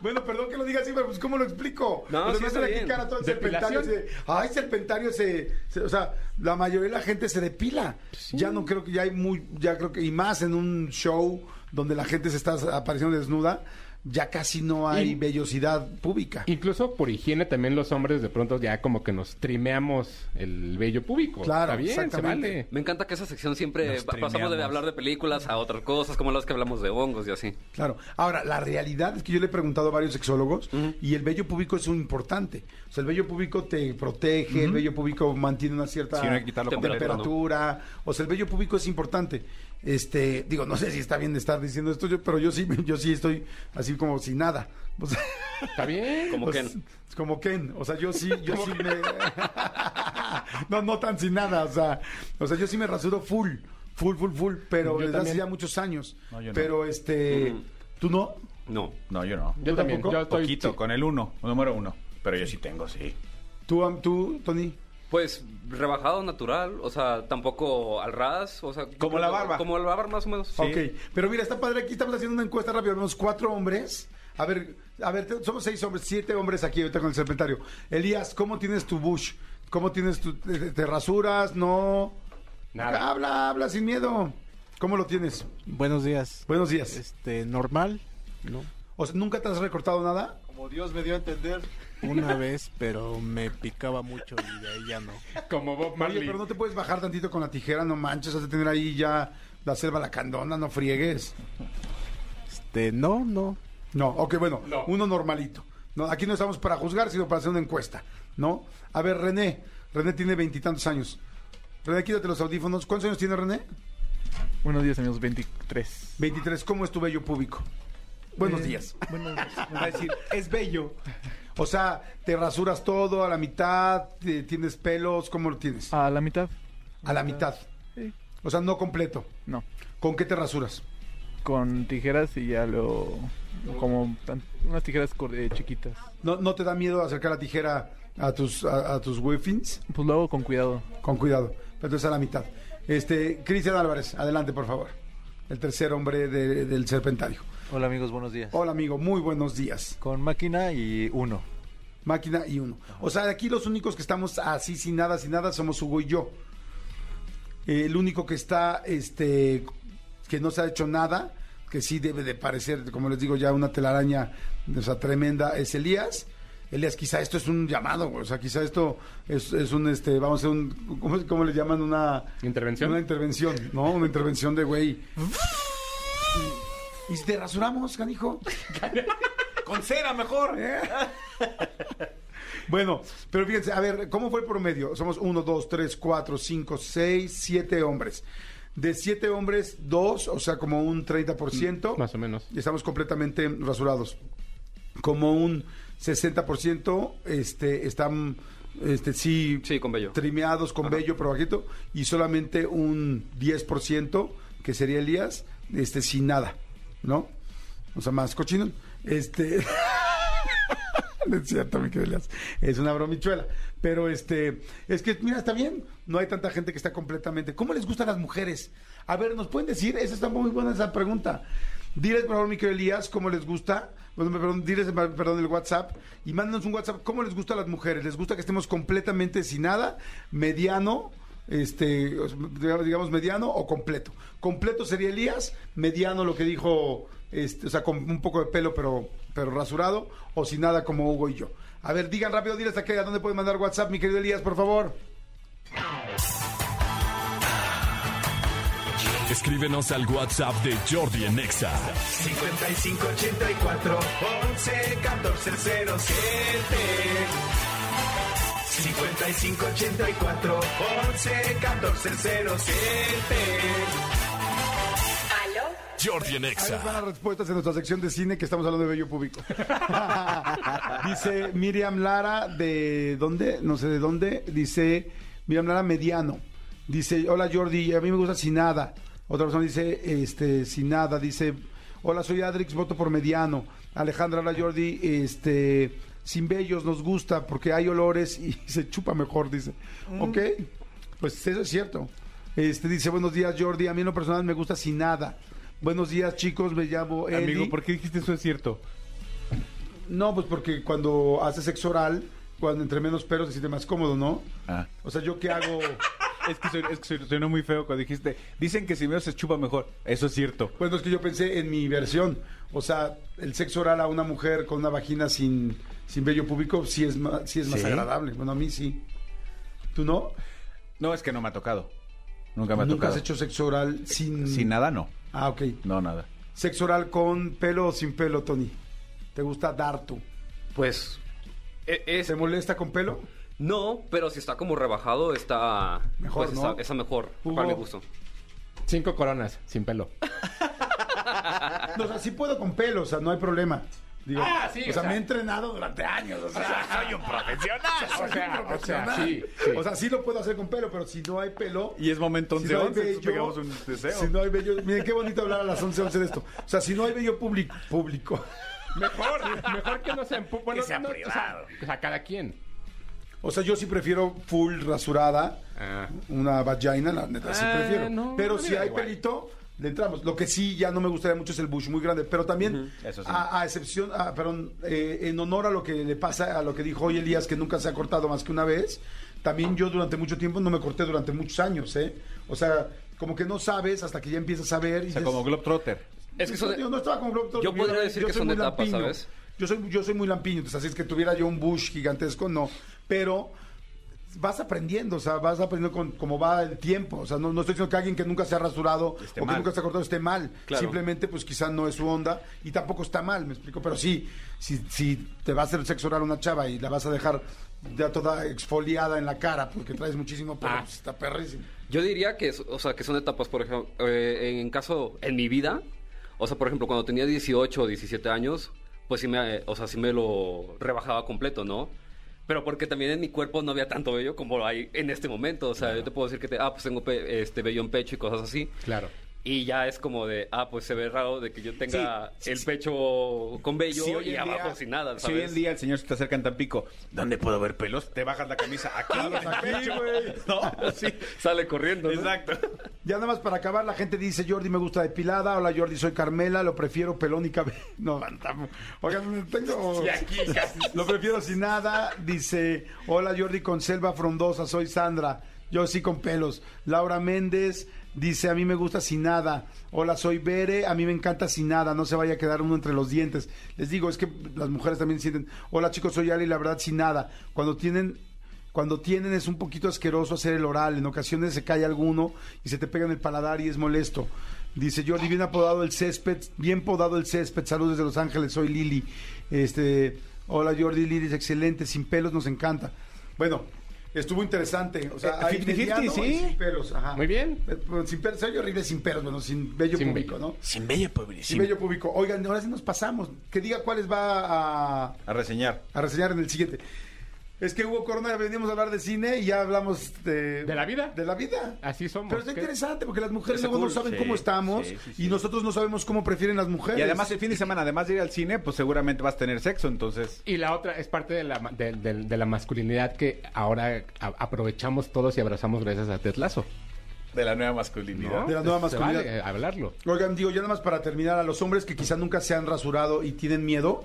Bueno, perdón que lo diga así, pero pues ¿cómo lo explico? No, Pero sí está bien. cara todo el serpentario. Se- ay, serpentario se, se- O sea, la mayoría de la gente se depila. Ya no creo que ya hay muy. Ya creo que. Y más en un show donde la gente se está apareciendo desnuda. Ya casi no hay Y- vellosidad pública. Incluso por higiene también los hombres de pronto ya como que nos trimeamos el vello público. Claro, Está bien, se exactamente. vale. Me encanta que esa sección siempre Nos pasamos de hablar de películas a otras cosas, como las que hablamos de hongos y así. Claro. Ahora, la realidad es que yo le he preguntado a varios sexólogos y el vello público es un importante. O sea, el vello público te protege, el vello público mantiene una cierta Sí, no temperatura. O sea, el vello público es importante. Este, digo, no sé si está bien estar diciendo esto, yo, pero yo sí, yo sí estoy así como sin nada. O sea, Está bien. Como pues, Ken. Como Ken. O sea, yo sí, yo sí me. no, no tan sin nada. O sea, o sea, yo sí me rasuro full. Full, full, full. Pero Yo desde hace ya muchos años. No, yo no. Pero este. Ujú. ¿Tú no? No. No, yo no. Yo ¿Tú también. tampoco? Yo estoy Poquito, sí. con el uno, número uno. Pero yo sí tengo, sí. ¿Tú, am- tú Tony? Pues rebajado natural, o sea, tampoco al ras, o sea... Como la barba. Como la barba más o menos. Ok, pero mira, está padre. Aquí estamos haciendo una encuesta rápida. Vemos cuatro hombres. A ver, a ver, somos seis hombres, siete hombres aquí ahorita con el serpentario. Elías, ¿cómo tienes tu bush? ¿Cómo tienes tu. ¿Te, te rasuras? ¿No? Nada. Habla, habla sin miedo. ¿Cómo lo tienes? Buenos días. Buenos días. Este, normal, ¿no? O sea, ¿nunca te has recortado nada? Como Dios me dio a entender. Una vez, pero me picaba mucho y de ahí ya no. Como Bob Oye, Marley. pero no te puedes bajar tantito con la tijera, no manches, has de tener ahí ya la selva lacandona, no friegues. Este, no, no. No, ok, bueno, No. uno normalito. No, aquí no estamos para juzgar, sino para hacer una encuesta, ¿no? A ver, René. René tiene veintitantos años. René, quítate los audífonos. ¿Cuántos años tiene René? Buenos días, amigos. 23. 23. ¿Cómo es tu bello público? Buenos Eh, días. Buenos días. Va a decir, es bello. O sea, ¿te rasuras todo a la mitad? ¿Te- ¿Tienes pelos? ¿Cómo lo tienes? A la mitad. A la mitad. Sí. O sea, no completo. No. ¿Con qué te rasuras? Con tijeras y ya lo. Como tan- unas tijeras cor- eh, chiquitas. ¿No, ¿No te da miedo acercar la tijera a tus, a, a tus wefins? Pues lo hago con cuidado. Con cuidado. Pero entonces a la mitad. Este, Cristian Álvarez, adelante, por favor. El tercer hombre de- del serpentario. Hola amigos, buenos días. Hola, amigo. Muy buenos días. Con máquina y uno. Máquina y uno. O sea, aquí los únicos que estamos así sin nada, sin nada, somos Hugo y yo. Eh, el único que está, este, que no se ha hecho nada, que sí debe de parecer, como les digo, ya una telaraña, o sea, tremenda, es Elías. Elías, quizá esto es un llamado, güey, o sea, quizá esto es, es un, este, vamos a hacer un, ¿cómo, cómo le llaman? Una ¿Intervención? Una intervención, ¿no? Una intervención de güey. ¿Y si te rasuramos, canijo? Con cera mejor. Bueno, pero fíjense, a ver, ¿cómo fue el promedio? Somos uno, dos, tres, cuatro, cinco, seis, siete hombres. De siete hombres, dos, o sea, como un 30%. Más o menos. Y estamos completamente rasurados. Como un 60% este, están, este, sí, Sí, con vello. trimeados con vello, pero bajito. Y solamente un 10%, que sería Elías, este, sin nada, ¿no? O sea, más cochino. Este... No es cierto, mi querido. Es una bromichuela. Pero este, es que, mira, está bien. No hay tanta gente que está completamente. ¿Cómo les gustan las mujeres? A ver, ¿nos pueden decir? Esa está muy buena esa pregunta. Diles, por favor, mi querido Elías, cómo les gusta. Perdón, diles, perdón, el WhatsApp. Y mándanos un WhatsApp. ¿Cómo les gusta a las mujeres? ¿Les gusta que estemos completamente sin nada? ¿Mediano? Este, digamos, mediano o completo. Completo sería Elías. Mediano, lo que dijo, este, o sea, con un poco de pelo, pero, pero rasurado. O sin nada, como Hugo y yo. A ver, digan rápido, diles a, qué, a dónde pueden mandar WhatsApp, mi querido Elías, por favor. Escríbenos al WhatsApp de Jordi en Exa. 5584 11 14 07 5584 11 14 07 Jordi en Ahí les van Exa. las respuestas en nuestra sección de cine que estamos hablando de bello público. Dice Miriam Lara de dónde, no sé de dónde, dice Miriam Lara mediano. Dice, "Hola Jordi, a mí me gusta sin nada." Otra persona dice, este, sin nada, dice, "Hola, soy Adrix, voto por mediano." Alejandra, hola Jordi, este, sin bellos nos gusta porque hay olores y se chupa mejor, dice. Ok, pues eso es cierto. Este dice, buenos días Jordi, a mí en lo personal me gusta sin nada. Buenos días chicos, me llamo Eli. Amigo, ¿por qué dijiste eso es cierto? No, pues porque cuando haces sexo oral, cuando entre menos pelos se siente más cómodo, ¿no? Ah. O sea, yo qué hago... Es que, soy- es que soy- sonó muy feo cuando dijiste, dicen que si veo se chupa mejor. Eso es cierto. Bueno, es que yo pensé en mi versión. O sea, el sexo oral a una mujer con una vagina sin, sin vello público sí es, más, sí es más ¿Sí? agradable. Bueno, a mí sí. ¿Tú no? No, es que no me ha tocado. Nunca me ha ¿Nunca has tocado. hecho sexo oral sin... Sin nada, no. Ah, ok. No, nada. Sexo oral con pelo o sin pelo, Tony. ¿Te gusta dar tú? Pues... e- Es, ¿Te molesta con pelo? No, pero si está como rebajado, está... Mejor, pues, ¿no? está, está mejor, Hugo. para mi gusto. Cinco coronas, sin pelo. No, o sea, sí puedo con pelo, o sea, no hay problema. Digo, Ah, sí, o, o sea, sea- me he entrenado durante años. O sea, Soy un profesional. O sea, o sea, sí, sí. O sea, sí lo puedo hacer con pelo, pero si no hay pelo. Y es momento si no hay 11, vello, pegamos un deseo. Si no hay vello. Miren qué bonito hablar a las 11, 11 de esto. O sea, si no hay vello público. público Mejor, mejor que no sea en pu- bueno, Que sea no, o privado. O sea, cada quien. O sea, yo sí prefiero full rasurada. Ah. Una vagina, la neta, sí Ah, prefiero. no, pero si hay igual. pelito, le entramos. Lo que sí ya no me gustaría mucho es el bush muy grande. Pero también, Eso sí. a, a excepción, a- perdón, eh, en honor a lo que le pasa, a lo que dijo hoy Elías, que nunca se ha cortado más que una vez, también yo durante mucho tiempo no me corté durante muchos años, ¿eh? O sea, como que no sabes hasta que ya empiezas a ver. Y O sea, dices, como Globetrotter. Es que son- yo no estaba como Globetrotter, Yo podría decir yo que soy son muy etapas, lampiño. ¿sabes? Yo soy, yo soy muy lampiño, entonces así es que tuviera yo un bush gigantesco, no. Pero vas aprendiendo, o sea, vas aprendiendo con cómo va el tiempo. O sea, no, no estoy diciendo que alguien que nunca se ha rasurado Esté o que nunca se ha cortado esté mal. Claro. Simplemente, pues quizá no es su onda y tampoco está mal, me explico. Pero sí, si, si te va a hacer sexo oral una chava y la vas a dejar ya toda exfoliada en la cara porque traes muchísimo Ah. pues está perrísimo. Yo diría que, o sea, que son etapas, por ejemplo, eh, en caso, en mi vida, o sea, por ejemplo, cuando tenía 18 o 17 años, pues sí me, eh, o sea, sí me lo rebajaba completo, ¿no? Pero porque también en mi cuerpo no había tanto vello como hay en este momento. O sea, yo te puedo decir que, te- ah, pues tengo pe- este vello en pecho y cosas así. Claro. Y ya es como de, ah, pues se ve raro de que yo tenga Sí, el sí, pecho con vello Si y abajo día- sin nada, Si hoy en día el señor se te acerca en Tampico, ¿dónde puedo ver pelos? Te bajas la camisa aquí, el pecho. No, sí. Sale corriendo, ¿no? Exacto. Ya nada más para acabar, la gente dice, Jordi me gusta depilada, hola Jordi, soy Carmela, lo prefiero pelón y cabello. No, oigan, tengo... Lo prefiero sin nada, dice, hola Jordi con selva frondosa, soy Sandra, yo sí con pelos. Laura Méndez dice, a mí me gusta sin nada. Hola, soy Bere, a mí me encanta sin nada, no se vaya a quedar uno entre los dientes. Les digo, es que las mujeres también sienten, hola chicos, soy Ali, la verdad sin nada. Cuando tienen cuando tienen es un poquito asqueroso hacer el oral, en ocasiones se cae alguno y se te pega en el paladar y es molesto. Dice Jordi, bien apodado el césped, bien podado el césped, saludos desde Los Ángeles, soy Lili. Este, hola Jordi, Lili es excelente, sin pelos nos encanta. Bueno, estuvo interesante, o sea, Eh, hay 50-50, mediano y sí. sin pelos, ajá. Muy bien. Eh, sin pelos, soy horrible sin pelos, bueno, sin vello Sin público. ¿no? Sin bello pobre. Sin vello público. Oigan, ahora sí nos pasamos. Que diga cuáles va a, A reseñar. a reseñar en el siguiente. Es que hubo corona, venimos a hablar de cine y ya hablamos de... ¿De la vida? De la vida. Así somos. Pero está ¿qué? interesante porque las mujeres luego no saben sí, cómo estamos sí, sí, sí. y nosotros no sabemos cómo prefieren las mujeres. Y además el fin de semana, además de ir al cine, pues seguramente vas a tener sexo, entonces... Y la otra es parte de la, ma- de, de- de la masculinidad que ahora a- aprovechamos todos y abrazamos gracias a Tetlazo. De la nueva masculinidad. ¿no? De la nueva masculinidad. vale, hablarlo. Oigan, digo, ya nada más para terminar, a los hombres que quizá nunca se han rasurado y tienen miedo,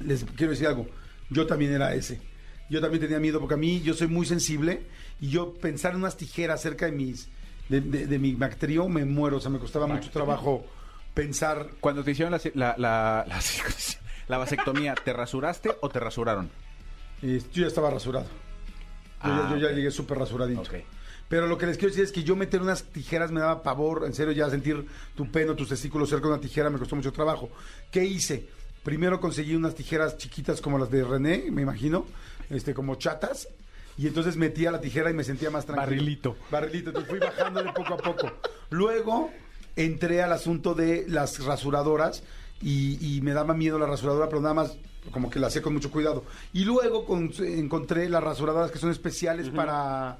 les quiero decir algo. Yo también era ese. Yo también tenía miedo porque a mí yo soy muy sensible y yo pensar en unas tijeras cerca de mis de, de- de mi bacterio me muero. O sea, me costaba mucho trabajo pensar. Cuando te hicieron la, la, la, la, la vasectomía, ¿te rasuraste o te rasuraron? eh, yo ya estaba rasurado. Yo, ya- Ah, yo ya ok. llegué súper rasuradito. Pero lo que les quiero decir es que yo meter unas tijeras me daba pavor, en serio, ya sentir tu pelo, tus testículos cerca de una tijera me costó mucho trabajo. ¿Qué hice? Primero conseguí unas tijeras chiquitas como las de René, me imagino, este, como chatas, y entonces metía la tijera y me sentía más tranquilo. Barrilito. Barrilito, entonces fui bajándole poco a poco. Luego entré al asunto de las rasuradoras y, y me daba miedo la rasuradora, pero nada más como que la hacía con mucho cuidado. Y luego con- encontré las rasuradoras que son especiales para,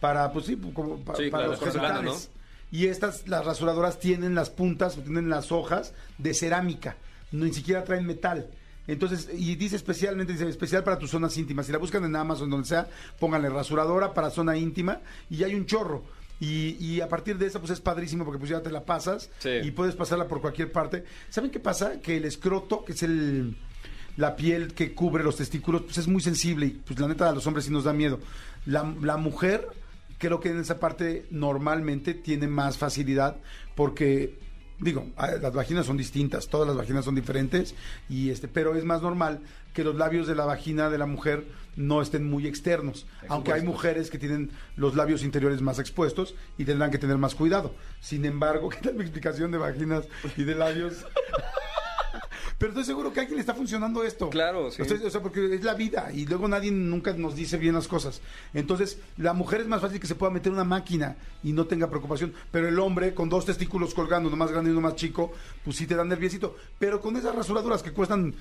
para, pues sí, como pa- Sí, para claro, los genitales. Y estas, las rasuradoras tienen las puntas, tienen las hojas de cerámica, ni siquiera traen metal. Entonces, y dice especialmente, dice especial para tus zonas íntimas. Si la buscan en Amazon, donde sea, pónganle rasuradora para zona íntima y hay un chorro. Y, y a partir de esa, pues es padrísimo porque pues ya te la pasas Sí. y puedes pasarla por cualquier parte. ¿Saben qué pasa? Que el escroto, que es el la piel que cubre los testículos, pues es muy sensible y pues la neta a los hombres sí nos da miedo. La, la mujer creo que en esa parte normalmente tiene más facilidad porque digo, a- las vaginas son distintas, todas las vaginas son diferentes y este, pero es más normal que los labios de la vagina de la mujer no estén muy externos, aunque hay mujeres que tienen los labios interiores más expuestos y tendrán que tener más cuidado. Sin embargo, ¿qué tal mi explicación de vaginas y de labios? Pero estoy seguro que a alguien le está funcionando esto. Claro, sí. Estoy- o sea, porque es la vida y luego nadie nunca nos dice bien las cosas. Entonces, la mujer es más fácil que se pueda meter una máquina y no tenga preocupación. Pero el hombre, con dos testículos colgando, uno más grande y uno más chico, pues sí te da nerviosito. Pero con esas rasuraduras que cuestan,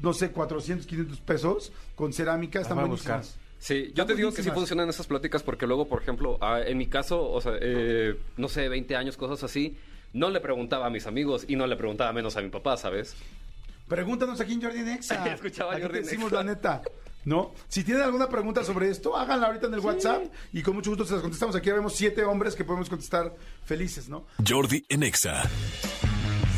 no sé, 400, 500 pesos, con cerámica, están buscar. buenísimas. Sí, yo te digo que sí funcionan esas pláticas porque luego, por ejemplo, ah, en mi caso, o sea, eh, no sé, 20 años, cosas así, no le preguntaba a mis amigos y no le preguntaba menos a mi papá, ¿sabes? Pregúntanos aquí en Jordi Nexa. Escuchaba Aquí Jordi te decimos Nexa. la neta. ¿No? Si tienen alguna pregunta sobre esto, háganla ahorita en el WhatsApp y con mucho gusto se las contestamos. Aquí vemos siete hombres que podemos contestar felices, ¿no? Jordi en Exa.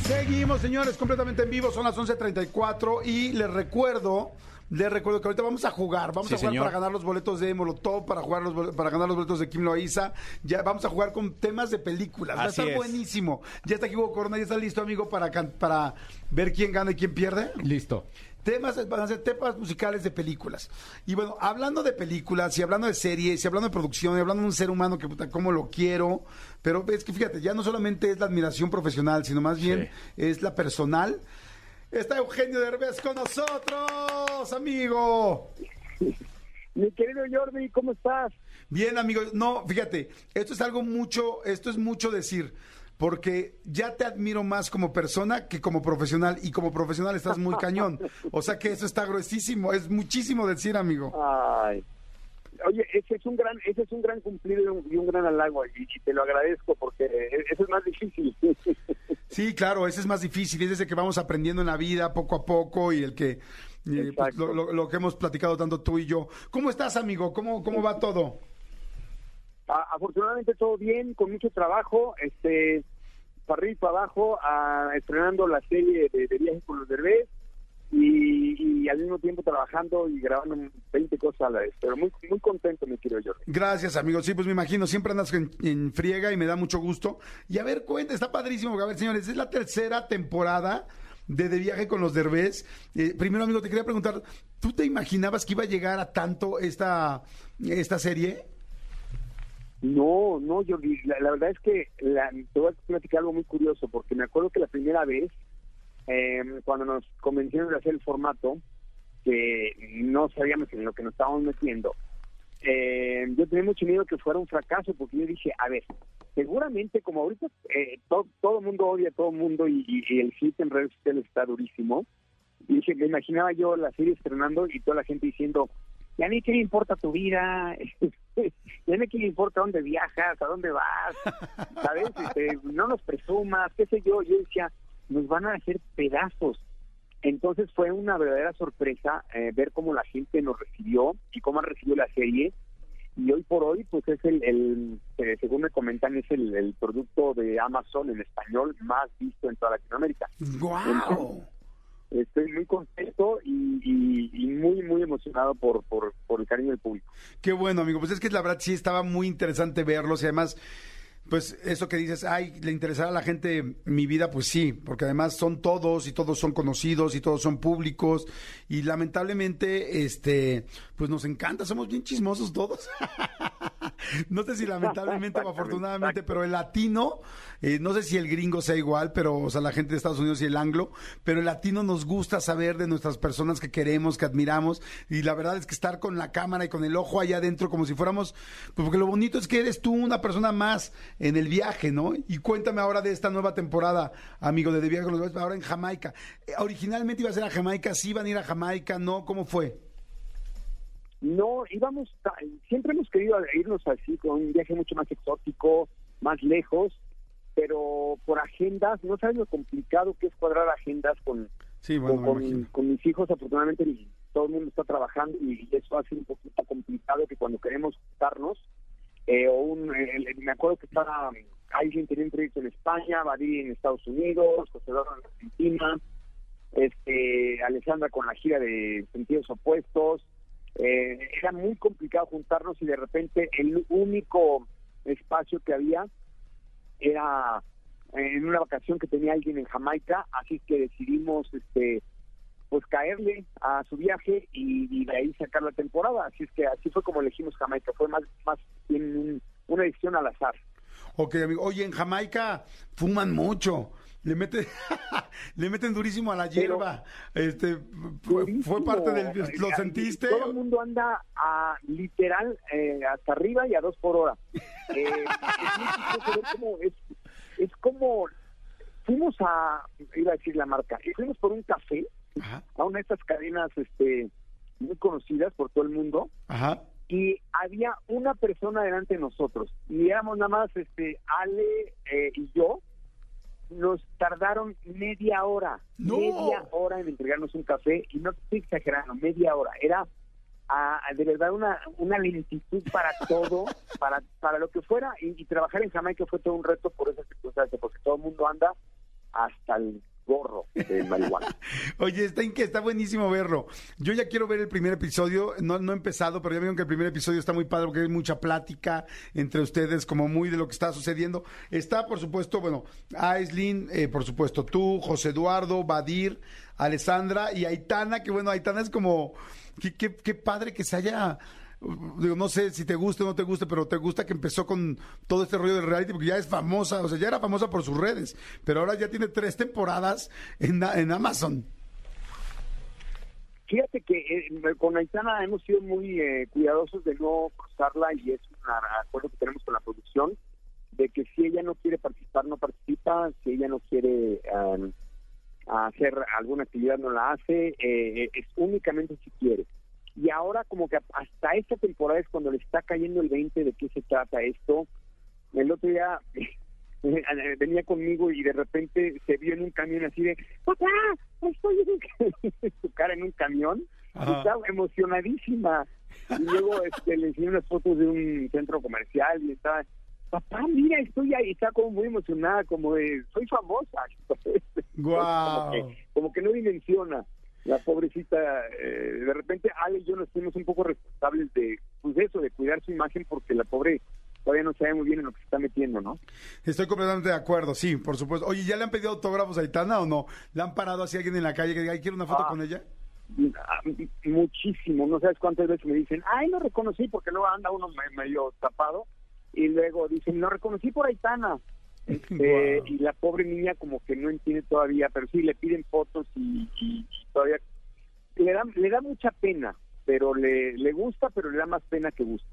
Seguimos, señores, completamente en vivo. Son las 11.34 y les recuerdo, les recuerdo que ahorita vamos a jugar. Vamos Sí, a jugar señor. para ganar los boletos de Molotov, para jugar los, para ganar los boletos de Kim Loaiza. Ya vamos a jugar con temas de películas. Va a Así estar es. buenísimo. Ya está aquí Hugo Corona, ya está listo, amigo, para, para ver quién gana y quién pierde. Listo. Temas, van a ser temas musicales de películas. Y bueno, hablando de películas y hablando de series y hablando de producción y hablando de un ser humano que puta, cómo lo quiero, pero es que fíjate, ya no solamente es la admiración profesional, sino más bien es la personal. Está Eugenio Derbez con nosotros, amigo. Mi querido Jordi, ¿cómo estás? Bien, amigo. No, fíjate, esto es algo mucho, esto es mucho decir, porque ya te admiro más como persona que como profesional, y como profesional estás muy cañón. O sea que eso está gruesísimo, es muchísimo decir, amigo. Ay. Oye, ese es un gran, ese es un gran cumplido y un, y un gran halago y, y te lo agradezco porque e- eso es más difícil. Sí, claro, ese es más difícil, es ese que vamos aprendiendo en la vida poco a poco y el que eh, pues, lo, lo- lo que hemos platicado tanto tú y yo. ¿Cómo estás, amigo? ¿Cómo, cómo va todo? A- afortunadamente todo bien, con mucho trabajo, este, para arriba y para abajo, estrenando la serie de, de Viajes con los Derbez y, y al mismo tiempo trabajando y grabando 20 cosas a la vez. Pero muy, muy contento, mi querido Jordi. Gracias, amigo. Sí, pues me imagino, siempre andas en, en friega y me da mucho gusto. Y a ver, cuenta, está padrísimo. porque, A ver, señores, es la tercera temporada de De Viaje con los Derbez. Eh, primero, amigo, te quería preguntar, ¿tú te imaginabas que iba a llegar a tanto esta, esta serie? No, no, Jordi, la, la verdad es que la, te voy a platicar algo muy curioso, porque me acuerdo que la primera vez, eh, cuando nos convencieron de hacer el formato, que no sabíamos en lo que nos estábamos metiendo, eh, yo tenía mucho miedo que fuera un fracaso, porque yo dije, a ver, seguramente como ahorita eh, to- todo el mundo odia a todo el mundo y, y- y el hit en redes sociales está durísimo, y dije, me imaginaba yo la serie estrenando y toda la gente diciendo, ya ni qué le importa tu vida, ya ni qué le importa dónde viajas, a dónde vas, ¿sabes? Este, no nos presumas, qué sé yo. Yo decía, nos van a hacer pedazos. Entonces fue una verdadera sorpresa eh, ver cómo la gente nos recibió y cómo han recibido la serie. Y hoy por hoy, pues es el, el eh, según me comentan, es el, el producto de Amazon en español más visto en toda Latinoamérica. ¡Guau! Estoy muy contento y, y- y muy, muy emocionado por, por, por el cariño del público. Qué bueno, amigo. Pues es que la verdad sí estaba muy interesante verlos y además, pues eso que dices, ay, le interesará a la gente mi vida, pues sí, porque además son todos y todos son conocidos y todos son públicos y lamentablemente, este, pues nos encanta, somos bien chismosos todos. no sé si lamentablemente o afortunadamente, pero el latino, eh, no sé si el gringo sea igual, pero, o sea, la gente de Estados Unidos y el anglo, pero el latino nos gusta saber de nuestras personas que queremos, que admiramos, y la verdad es que estar con la cámara y con el ojo allá adentro como si fuéramos, pues porque lo bonito es que eres tú una persona más en el viaje, ¿no? Y cuéntame ahora de esta nueva temporada, amigo de De Viaje con los ahora en Jamaica. Eh, originalmente iba a ser a Jamaica, sí iban a ir a Jamaica, ¿no? ¿Cómo fue? No, íbamos, siempre hemos querido irnos así con un viaje mucho más exótico, más lejos, pero por agendas, no sabes lo complicado que es cuadrar agendas con, Sí, bueno, con, mis hijos. Afortunadamente todo el mundo está trabajando y eso hace un poquito complicado que cuando queremos juntarnos, eh, o un, me acuerdo que estaba, alguien tenía un proyecto en España, Badí en Estados Unidos, José Eduardo en Argentina, este, Alessandra con la gira de Sentidos Opuestos. Eh, era muy complicado juntarnos y de repente el único espacio que había era en una vacación que tenía alguien en Jamaica, así que decidimos este pues caerle a su viaje y, de ahí sacar la temporada, así es que así fue como elegimos Jamaica, fue más más una decisión al azar. Ok, amigo. Oye, en Jamaica fuman mucho. Le meten, le meten durísimo a la hierba. Este, fue, fue parte del... ¿Lo Oiga, sentiste? Todo el mundo anda a literal eh, hasta arriba y a dos por hora. Eh, es cómo es, es como fuimos a, iba a decir la marca, fuimos por un café Ajá, a una de estas cadenas este muy conocidas por todo el mundo ajá. y había una persona delante de nosotros y éramos nada más este Ale eh, y yo nos tardaron media hora ¡No! media hora en entregarnos un café y no estoy exagerando media hora era ah, de verdad una una lentitud para todo para para lo que fuera y, y trabajar en Jamaica fue todo un reto por esa circunstancia porque todo el mundo anda hasta el gorro de marihuana Oye, está, inque- está buenísimo verlo. Yo ya quiero ver el primer episodio. No, no he empezado, pero ya vieron que el primer episodio está muy padre porque hay mucha plática entre ustedes, como muy de lo que está sucediendo. Está, por supuesto, bueno, Aislin, eh, por supuesto, tú, José Eduardo, Badir, Alessandra y Aitana, que bueno, Aitana es como. Qué- qué padre que se haya. Digo, no sé si te gusta o no te gusta, pero te gusta que empezó con todo este rollo del reality, porque ya es famosa, o sea, ya era famosa por sus redes, pero ahora ya tiene tres temporadas en, en Amazon. Fíjate que eh, con Aitana hemos sido muy eh, cuidadosos de no cruzarla y es un acuerdo que tenemos con la producción de que si ella no quiere participar, no participa, si ella no quiere um, hacer alguna actividad, no la hace, eh, es únicamente si quiere. Y ahora como que hasta esta temporada es cuando le está cayendo el 20 de qué se trata esto. El otro día eh, venía conmigo y de repente se vio en un camión así de, papá, estoy en un camión", su cara en un camión, y Ajá. estaba emocionadísima. Y luego este, le enseñé unas fotos de un centro comercial y estaba, papá, mira, estoy ahí, está como muy emocionada, como de, soy famosa. Guau. Como, que, como que no dimensiona. La pobrecita, eh, de repente Ale y yo nos fuimos un poco responsables de, pues eso, de cuidar su imagen porque la pobre todavía no sabe muy bien en lo que se está metiendo, ¿no? Estoy completamente de acuerdo, sí, por supuesto. Oye, ¿ya le han pedido autógrafos a Aitana o no? ¿Le han parado así a alguien en la calle que diga, "Ay, quiero una foto Ah. con ella? Ah, Muchísimo, no sabes cuántas veces me dicen, ay, no reconocí porque luego anda uno me- medio tapado y luego dicen, no reconocí por Aitana. Este. Y la pobre niña como que no entiende todavía, pero sí le piden fotos y, y- y todavía le da, le da mucha pena, pero le, le gusta, pero le da más pena que gusto.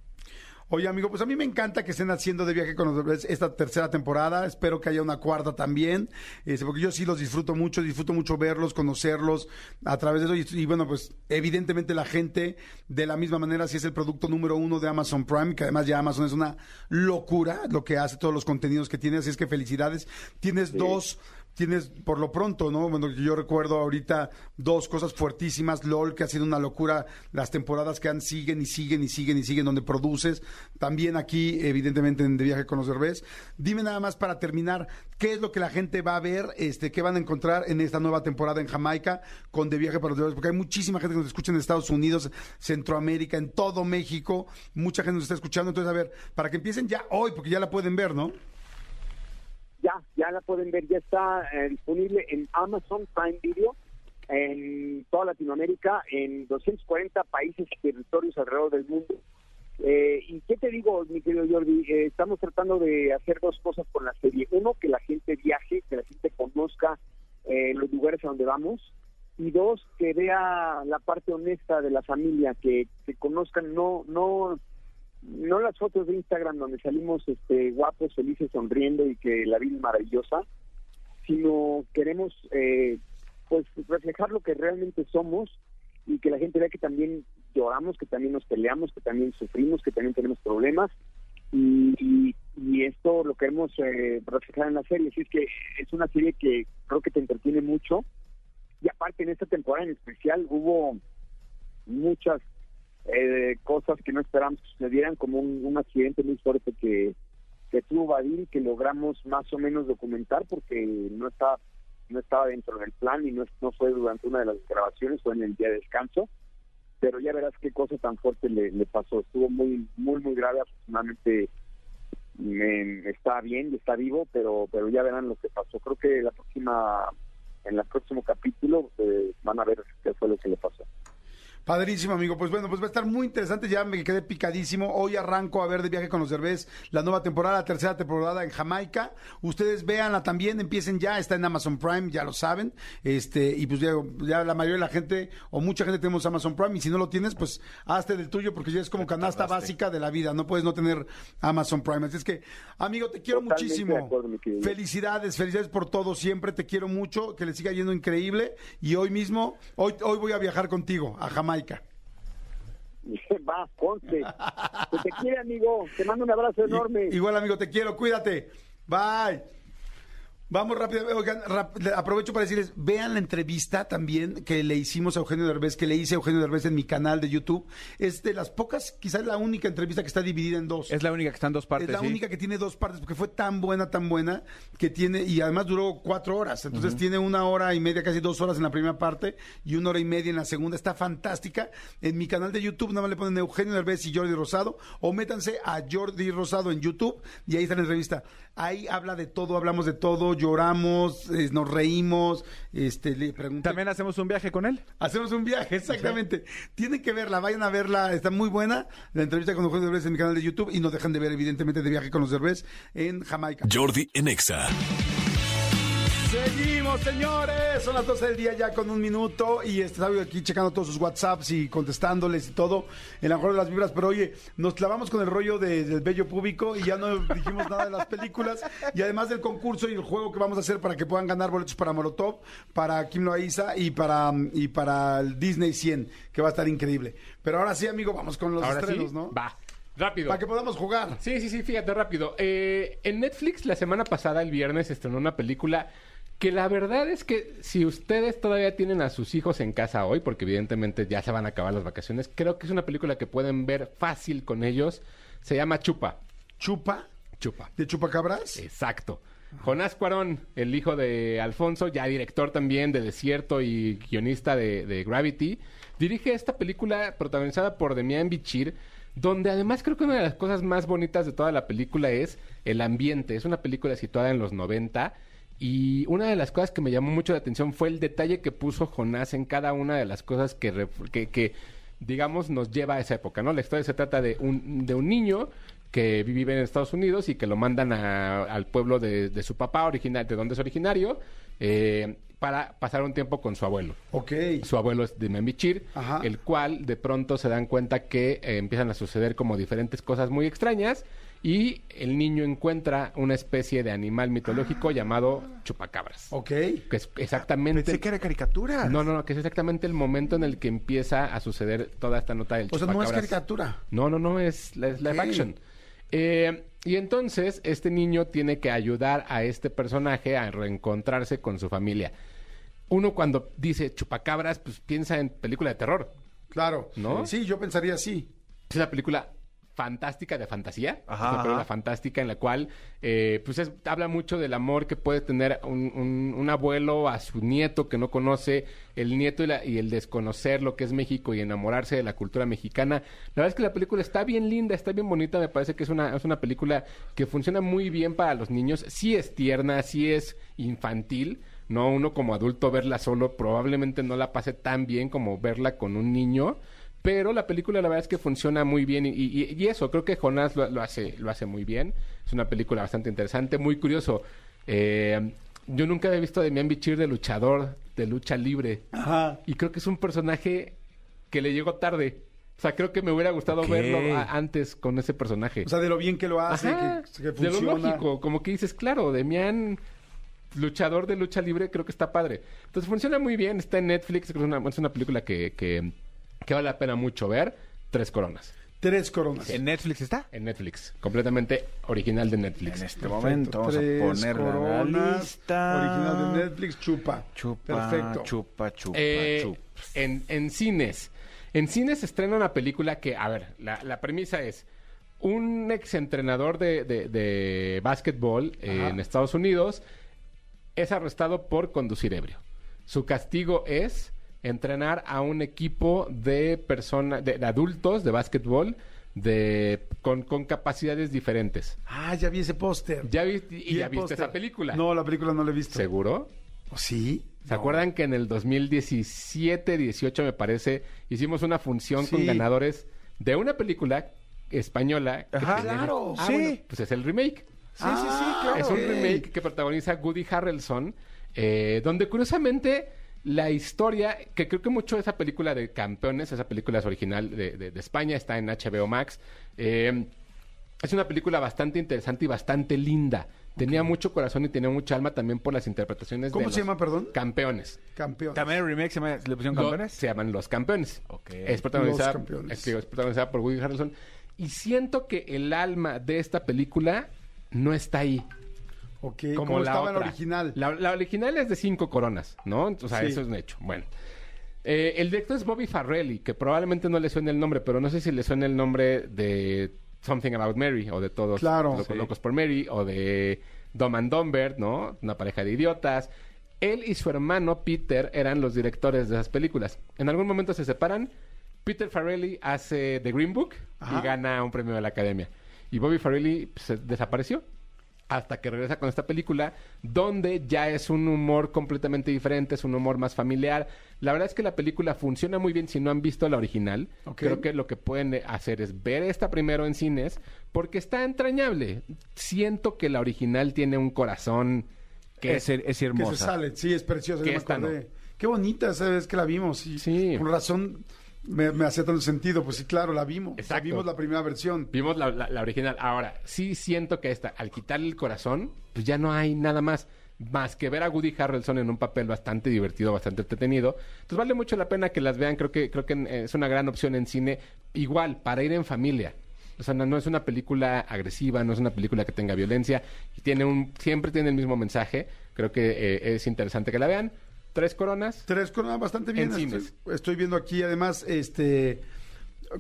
Oye, amigo, pues a mí me encanta que estén haciendo de viaje con bebés esta tercera temporada. Espero que haya una cuarta también, este, porque yo sí los disfruto mucho, disfruto mucho verlos, conocerlos a través de eso. Y, y bueno, pues evidentemente la gente, de la misma manera, si es el producto número uno de Amazon Prime, que además ya Amazon es una locura lo que hace, todos los contenidos que tiene. Así es que felicidades. Tienes dos tienes por lo pronto, ¿no? Bueno, yo recuerdo ahorita dos cosas fuertísimas, LOL, que ha sido una locura, las temporadas que han siguen y siguen y siguen y siguen donde produces, también aquí, evidentemente, en De Viaje con los Derbez. Dime nada más para terminar, ¿qué es lo que la gente va a ver, este, qué van a encontrar en esta nueva temporada en Jamaica con De Viaje para los Derbez? Porque hay muchísima gente que nos escucha en Estados Unidos, Centroamérica, en todo México, mucha gente nos está escuchando, entonces a ver, para que empiecen ya hoy, porque ya la pueden ver, ¿no? Ya, ya la pueden ver, ya está eh, disponible en Amazon Prime Video en toda Latinoamérica, en 240 países y territorios alrededor del mundo. Eh, ¿Y qué te digo, mi querido Jordi? Eh, estamos tratando de hacer dos cosas con la serie. Uno, que la gente viaje, que la gente conozca eh, los lugares a donde vamos. Y dos, que vea la parte honesta de la familia, que, que conozcan no no no las fotos de Instagram donde salimos este guapos, felices, sonriendo y que la vida es maravillosa, sino queremos eh, pues reflejar lo que realmente somos y que la gente vea que también lloramos, que también nos peleamos, que también sufrimos, que también tenemos problemas y, y, y esto lo queremos eh, reflejar en la serie. Así es que es una serie que creo que te entretiene mucho y aparte en esta temporada en especial hubo muchas eh, cosas que no esperamos que sucedieran, como un, un accidente muy fuerte que, que tuvo Badir y que logramos más o menos documentar porque no estaba no estaba dentro del plan y no, no fue durante una de las grabaciones, fue en el día de descanso, pero ya verás qué cosa tan fuerte le, le pasó, estuvo muy muy muy grave, afortunadamente me, está bien y está vivo, pero pero ya verán lo que pasó. Creo que la próxima en el próximo capítulo eh, van a ver qué fue lo que le pasó. Padrísimo, amigo. Pues bueno, pues va a estar muy interesante. Ya me quedé picadísimo. Hoy arranco a ver de viaje con los Derbez la nueva temporada, la tercera temporada en Jamaica. Ustedes véanla también, empiecen ya. Está en Amazon Prime, ya lo saben. Este, y pues ya, ya la mayoría de la gente, o mucha gente tenemos Amazon Prime. Y si no lo tienes, pues hazte del tuyo, porque ya es como canasta básica de la vida. No puedes no tener Amazon Prime. Así es que, amigo, te quiero Totalmente muchísimo. acuerdo. Felicidades, felicidades por todo. Siempre te quiero mucho. Que le siga yendo increíble. Y hoy mismo, hoy, hoy voy a viajar contigo a Jamaica. Va, conste. Que te quiere, amigo. Te mando un abrazo enorme. Igual, amigo, te quiero, cuídate. Bye. Vamos rápido, oigan, rap- aprovecho para decirles, vean la entrevista también que le hicimos a Eugenio Derbez, que le hice a Eugenio Derbez en mi canal de YouTube. Es de las pocas, quizás la única entrevista que está dividida en dos. Es la única que está en dos partes. Es la sí. única que tiene dos partes, porque fue tan buena, tan buena, que tiene, y además duró cuatro horas. Entonces tiene una hora y media, casi dos horas en la primera parte y una hora y media en la segunda. Está fantástica. En mi canal de YouTube nada más le ponen Eugenio Derbez y Jordi Rosado, o métanse a Jordi Rosado en YouTube y ahí está la entrevista. Ahí habla de todo, hablamos de todo, lloramos, eh, nos reímos, este, le pregunté. También hacemos un viaje con él. Hacemos un viaje, exactamente. Tienen que verla, vayan a verla, está muy buena. La entrevista con Eugenio Derbez en mi canal de YouTube y no dejan de ver, evidentemente, de viaje con los Derbez en Jamaica. Jordi en Exa. Señores. Son las 12 del día ya con un minuto y estaba aquí checando todos sus WhatsApps y contestándoles y todo en la mejor de las vibras. Pero oye, nos clavamos con el rollo de- del bello público y ya no dijimos nada de las películas. Y además del concurso y el juego que vamos a hacer para que puedan ganar boletos para Molotov, para Kim Loaiza y para, y para el Disney 100, que va a estar increíble. Pero ahora sí, amigo, vamos con los Ahora estrenos, sí, ¿no? va. Rápido. Para que podamos jugar. Sí, sí, sí, fíjate rápido. Eh, en Netflix la semana pasada, el viernes, estrenó una película que la verdad es que si ustedes todavía tienen a sus hijos en casa hoy, porque evidentemente ya se van a acabar las vacaciones, creo que es una película que pueden ver fácil con ellos. Se llama Chupa. ¿Chupa? Chupa. ¿De Chupacabras? Exacto. Jonás Cuarón, el hijo de Alfonso, ya director también de Desierto y guionista de, de Gravity, dirige esta película protagonizada por Demian Bichir, donde además creo que una de las cosas más bonitas de toda la película es el ambiente. Es una película situada en los 90 y una de las cosas que me llamó mucho la atención fue el detalle que puso Jonás en cada una de las cosas que, que, que, digamos, nos lleva a esa época, ¿no? La historia se trata de un, de un niño que vive en Estados Unidos y que lo mandan a- al pueblo de, de su papá, original, de donde es originario, eh, para pasar un tiempo con su abuelo. Ok. Su abuelo es de Membichir, Ajá. el cual de pronto se dan cuenta que eh, empiezan a suceder como diferentes cosas muy extrañas y el niño encuentra una especie de animal mitológico llamado chupacabras. Ok. Que es exactamente... Pensé que era caricatura. No, no, no, que es exactamente el momento en el que empieza a suceder toda esta nota del O sea, no es chupacabras. caricatura. No, no, no, es, es live action. Eh, y entonces este niño tiene que ayudar a este personaje a reencontrarse con su familia. Uno cuando dice chupacabras, pues piensa en película de terror. Claro. ¿No? Sí, yo pensaría así. Es una película fantástica de fantasía. Ajá, es una película ajá. fantástica en la cual eh, pues es- habla mucho del amor que puede tener un, un- un abuelo a su nieto que no conoce, el nieto y, la- y el desconocer lo que es México y enamorarse de la cultura mexicana. La verdad es que la película está bien linda, está bien bonita, me parece que es una, es una película que funciona muy bien para los niños. Sí es tierna, sí es infantil. No, uno como adulto verla solo probablemente no la pase tan bien como verla con un niño. Pero la película la verdad es que funciona muy bien y, y- y eso, creo que Jonás lo, lo hace, lo hace muy bien. Es una película bastante interesante, muy curioso. Eh, yo nunca había visto a Demian Bichir de luchador, de lucha libre. Ajá. Y creo que es un personaje que le llegó tarde. O sea, creo que me hubiera gustado verlo a- antes con ese personaje. O sea, de lo bien que lo hace, Ajá, que, que de lo lógico, como que dices, claro, Demian, luchador de lucha libre, creo que está padre. Entonces funciona muy bien, está en Netflix, creo que es una, es una película que, que, que vale la pena mucho ver. Tres coronas. Tres coronas. ¿En Netflix está? En Netflix, completamente original de Netflix. En este momento vamos Tres a la coronas, lista. Original de Netflix, chupa. Chupa, Perfecto. chupa, chupa, Eh, chupa. en, en cines. En cines se estrena una película que, a ver, la, la premisa es un exentrenador de, de, de básquetbol eh, en Estados Unidos es arrestado por conducir ebrio. Su castigo es entrenar a un equipo de personas, de, de adultos de básquetbol de, con, con capacidades diferentes. Ah, ya vi ese póster. ¿Ya viste, y Vi ya viste póster. esa película? No, la película no la he visto. ¿Seguro? ¿O sí? ¿Se acuerdan que en el 2017, 18 me parece, hicimos una función con ganadores de una película española? que Ajá. tenía- Claro, Ah, sí. bueno, pues es el remake. Sí, sí, sí, claro. Es un remake que protagoniza Woody Harrelson, eh, donde curiosamente la historia, que creo que mucho esa película de Campeones, esa película es original de, de- de España, está en HBO Max. eh, es una película bastante interesante y bastante linda. Tenía mucho corazón y tenía mucha alma también por las interpretaciones ¿Cómo de se los llama, perdón? Campeones. Campeón. ¿También el remake se, llama- le pusieron Lo- campeones? se llaman Los Campeones. Ok. Es protagonizada, Los Campeones. es que es protagonizada por Woody Harrelson. Y siento que el alma de esta película no está ahí. Ok, como la estaba la otra. original. La, la original es de cinco coronas, ¿no? O sea, Sí. eso es un hecho. Bueno. Eh, el director es Bobby Farrelly, que probablemente no le suene el nombre, pero no sé si le suena el nombre de Something About Mary, o de Todos Claro. Locos, Sí. Locos por Mary, o de Dom and Dumber, ¿no? Una pareja de idiotas. Él y su hermano Peter eran los directores de esas películas. En algún momento se separan. Peter Farrelly hace The Green Book Ajá. y gana un premio de la Academia. Y Bobby Farrelly pues, se desapareció hasta que regresa con esta película, donde ya es un humor completamente diferente, es un humor más familiar. La verdad es que la película funciona muy bien si no han visto la original. Creo que lo que pueden hacer es ver esta primero en cines, porque está entrañable. Siento que la original tiene un corazón que es, es Que se sale, sí, es preciosa. Que esta. Qué bonita esa vez que la vimos. Sí. Sí. Con razón me, me hacía tanto sentido. Pues sí, claro, la vimos. Exacto. Vimos la primera versión. Vimos la, la- la original. Ahora, sí siento que esta, al quitarle el corazón, pues ya no hay nada más. Más que ver a Woody Harrelson en un papel bastante divertido, bastante entretenido. Entonces vale mucho la pena que las vean. Creo que, creo que es una gran opción en cine. Igual, para ir en familia. O sea, no, no es una película agresiva, no es una película que tenga violencia. Y tiene un, siempre tiene el mismo mensaje. Creo que eh, es interesante que la vean. Tres coronas. Tres coronas bastante bien. En estoy, cines. estoy viendo aquí, además, este.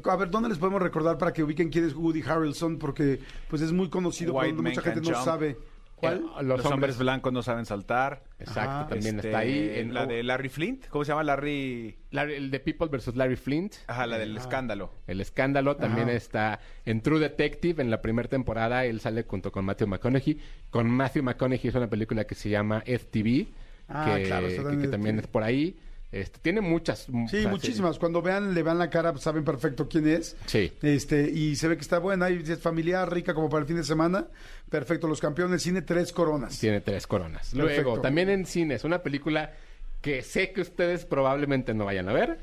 A ver, ¿dónde les podemos recordar para que ubiquen quién es Woody Harrelson? Porque pues es muy conocido, White pero mucha gente no Jump. sabe. ¿Cuál? Eh, Los, hombres... blancos no saben saltar. Exacto, Ajá. también Este, está ahí. En, la de Larry Flint. ¿Cómo se llama? Larry... Larry- el de People versus Larry Flint. Ajá, la del escándalo. El escándalo también Ajá. está en True Detective. En la primera temporada él sale junto con Matthew McConaughey. Con Matthew McConaughey es una película que se llama FTV, Ah, que, claro, está que- que también es por ahí. Este, tiene muchas. Sí, muchísimas. Cuando vean, le vean la cara, saben perfecto quién es. Sí. Este, y se ve que está buena, y es familiar, rica como para el fin de semana. Perfecto, los campeones cine, tres coronas. Tiene tres coronas. Perfecto. Luego, también en cines, una película que sé que ustedes probablemente no vayan a ver,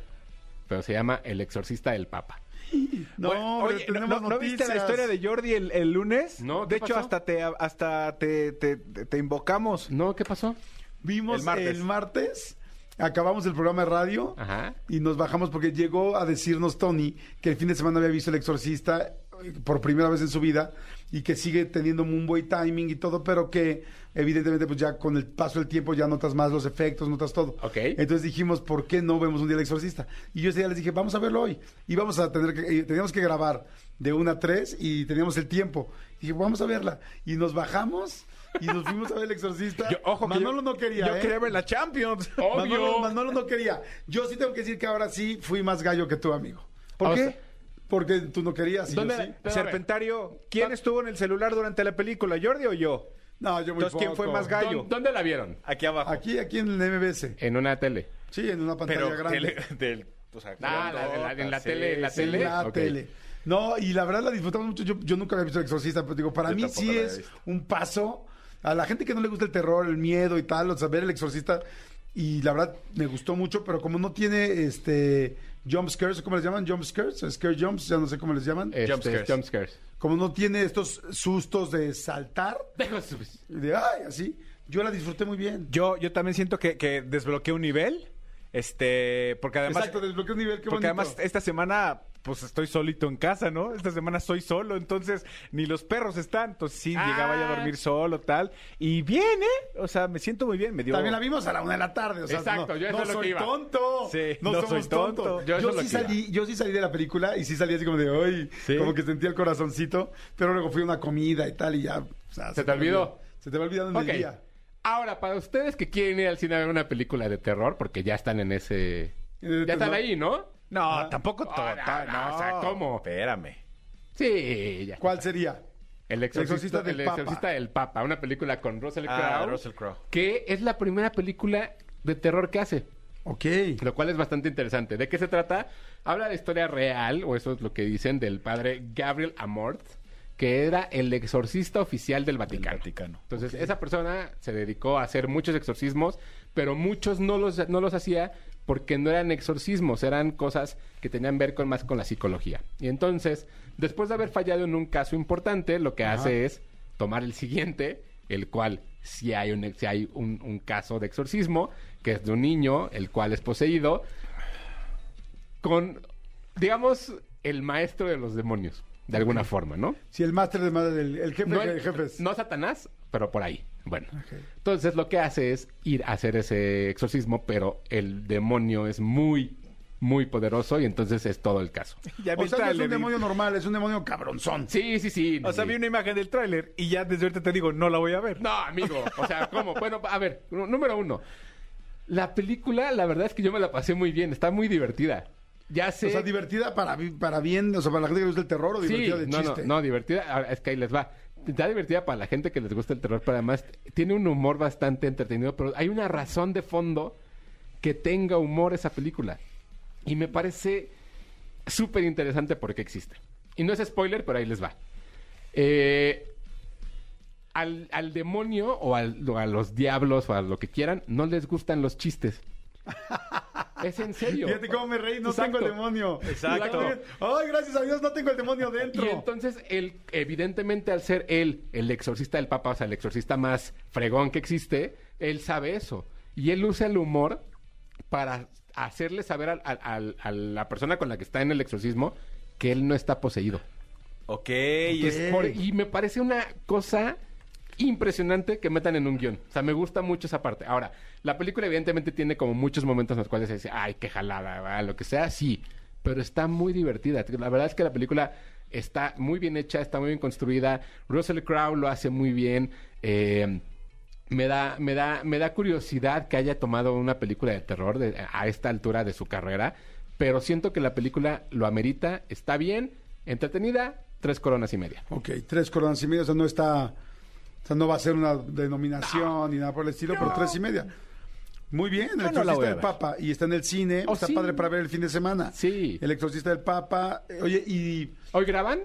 pero se llama El exorcista del Papa. No, Bueno, hombre, oye, ¿no, tenemos no- no viste la historia de Jordi el, el lunes? No, De ¿qué hecho, pasó? hasta te hasta te- te invocamos. No, ¿qué pasó? Vimos El martes. el martes, acabamos el programa de radio Ajá. y nos bajamos porque llegó a decirnos Tony que el fin de semana había visto El Exorcista eh, por primera vez en su vida y que sigue teniendo un buen timing y todo, pero que evidentemente pues ya con el paso del tiempo ya notas más los efectos, notas todo. Ok. Entonces dijimos, ¿por qué no vemos un día El Exorcista? Y yo ese día les dije, vamos a verlo hoy. Y vamos a tener que, eh, teníamos que grabar de una a tres y teníamos el tiempo. dije, vamos a verla. Y nos bajamos y nos fuimos a ver El Exorcista. Yo- ojo que Manolo yo- no quería, Yo ¿eh? quería ver la Champions. Manolo, Manolo no quería. Yo sí tengo que decir que ahora sí fui más gallo que tú, amigo. ¿Por O qué? sea- Porque tú no querías y yo ¿Dónde- sí. Pero, a ver. Serpentario, ¿quién estuvo en el celular durante la película, Jordi o yo? No, yo muy Entonces, ¿quién fue más gallo? ¿Dó- ¿Dónde la vieron? Aquí abajo. Aquí, aquí en el MBS. En una tele. Sí, en una pantalla Pero grande. tele- del, o sea, la- la- en la sí, tele, en la sí. En tele. la tele. No, y la verdad la disfrutamos mucho. Yo, yo nunca había visto El Exorcista, pero digo, para Yo mí sí es un paso. A la gente que no le gusta el terror, el miedo y tal, o sea, ver El Exorcista. Y la verdad me gustó mucho, pero como no tiene este jump scares, ¿cómo les llaman? Jump scares, scare jumps, ya no sé cómo les llaman. Este, Jump scares. jump scares. Como no tiene estos sustos de saltar, de ay, así, yo la disfruté muy bien. Yo, yo también siento que, que desbloqueé un nivel. Este, porque además. Exacto, desbloqueé un nivel, qué porque bonito. además esta semana, pues estoy solito en casa, ¿no? Esta semana soy solo, entonces ni los perros están. Entonces sí, Ah. llegaba ya a dormir solo, tal. Y bien, ¿eh? O sea, me siento muy bien. Me dio. También la vimos a la una de la tarde. O sea, Exacto, no, yo eso no es lo soy que iba. tonto. Sí, no, no somos soy tonto. tontos. Yo sí salí, yo sí salí de la película y sí salí así como de hoy, Sí. como que sentía el corazoncito, pero luego fui a una comida y tal y ya. o sea, ¿Se te olvidó? Se te va olvidando en Ok. el día. Ahora, para ustedes que quieren ir al cine a ver una película de terror, porque ya están en ese... Ya están ahí, ¿no? No, tampoco todo. Ah, no, no, o sea, ¿cómo? Espérame. Sí, ya. ¿Cuál sería? El exorcista, exorcista del el Papa. exorcista del Papa, una película con Russell Ah, Crowe. Russell Crowe. Que es la primera película de terror que hace. Ok. Lo cual es bastante interesante. ¿De qué se trata? Habla de historia real, o eso es lo que dicen, del padre Gabriel Amort, que era el exorcista oficial del Vaticano. Entonces, esa persona se dedicó a hacer muchos exorcismos, pero muchos no los, no los hacía porque no eran exorcismos, eran cosas que tenían que ver con, más con la psicología. Y entonces, después de haber fallado en un caso importante, lo que hace es tomar el siguiente, el cual si hay un, si hay un, un caso de exorcismo, que es de un niño, el cual es poseído, con, digamos, el maestro de los demonios, de alguna forma, ¿no? Si el máster de madre del el jefe No, de el- jefes. no Satanás, pero por ahí. Bueno, entonces lo que hace es ir a hacer ese exorcismo, pero el demonio es muy, muy poderoso y entonces es todo el caso. Ya vi o el sea, no es un demonio normal, es un demonio cabronzón. Sí, sí, sí. O sea, sí. vi una imagen del tráiler y ya desde ahorita te digo, no la voy a ver. No, amigo. O sea, ¿cómo? Bueno, a ver, número uno. La película, la verdad es que yo me la pasé muy bien. Está muy divertida. Ya sé. O sea, divertida para, para bien, o sea, para la gente que le gusta el terror o Sí, divertida de no, no, chiste. no, divertida. Ahora, es que ahí les va. Está divertida para la gente que les gusta el terror, pero además tiene un humor bastante entretenido. Pero hay una razón de fondo que tenga humor esa película. Y me parece súper interesante porque existe. Y no es spoiler, pero ahí les va. Eh, al, al demonio o, al- o a los diablos o a lo que quieran, no les gustan los chistes. Es en serio. Fíjate cómo me reí, no Exacto. tengo el demonio. Exacto. Ay, gracias a Dios no tengo el demonio dentro. Y entonces él, evidentemente, al ser él el exorcista del Papa, o sea, el exorcista más fregón que existe, él sabe eso. Y él usa el humor para hacerle saber al- al- al- a la persona con la que está en el exorcismo que él no está poseído. Ok, Entonces, por- y me parece una cosa impresionante que metan en un guion. O sea, me gusta mucho esa parte. Ahora, la película evidentemente tiene como muchos momentos en los cuales se dice, ay, qué jalada, lo que sea, sí. Pero está muy divertida. La verdad es que la película está muy bien hecha, está muy bien construida. Russell Crowe lo hace muy bien. Eh, me da, me da, me da curiosidad que haya tomado una película de terror a esta altura de su carrera, pero siento que la película lo amerita, está bien, entretenida, tres coronas y media. Ok, tres coronas y media, o sea, no está... O sea, no va a ser una denominación ni nada por el estilo, pero tres y media. Muy bien, el no exorcista del. Papa. Y está en el cine, Oh, está sí. padre para ver el fin de semana. Sí. El exorcista del Papa. Oye, y ¿Hoy graban?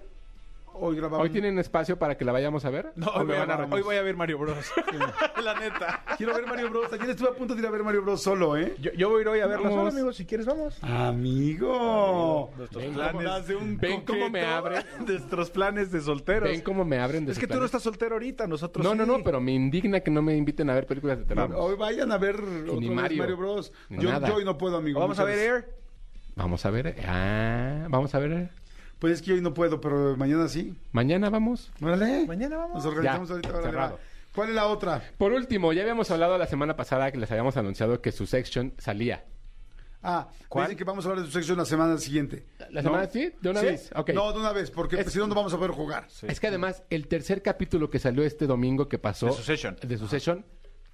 Hoy grabamos... ¿Hoy tienen espacio para que la vayamos a ver? No, ¿O hoy me voy, a, van a hoy voy a ver Mario Bros. la neta. Quiero ver Mario Bros. Ayer estuve a punto de ir a ver Mario Bros. solo, ¿eh? Yo, yo voy a ir hoy a verla sola, amigos. Si quieres, vamos. Amigo. Nuestros Ven planes cómo- de un ven cómo me coqueto. abren. Nuestros planes de solteros. ¿Ven cómo me abren de es sus que tú no planes? estás soltero ahorita, nosotros No, no, sí. no, pero me indigna que no me inviten a ver películas de terror. Hoy vayan a ver otra ni vez Mario. Mario Bros. Ni Yo, nada. yo hoy no puedo, amigo. Vamos a ver Air. Vamos a ver. Ah, vamos a ver. Pues es que hoy no puedo, pero mañana sí. Mañana vamos. Órale. Mañana vamos. Nos organizamos Ya, ahorita. órale, cerrado. va. ¿Cuál es la otra? Por último, ya habíamos hablado la semana pasada que les habíamos anunciado que su section salía. Ah, ¿Cuál? dicen que vamos a hablar de su sección la semana siguiente. ¿La ¿No? semana sí? ¿De una Sí. vez? Ok. No, de una vez, porque Es- si no, no vamos a poder jugar. Es que además, el tercer capítulo que salió este domingo que pasó... De Succession. De Succession,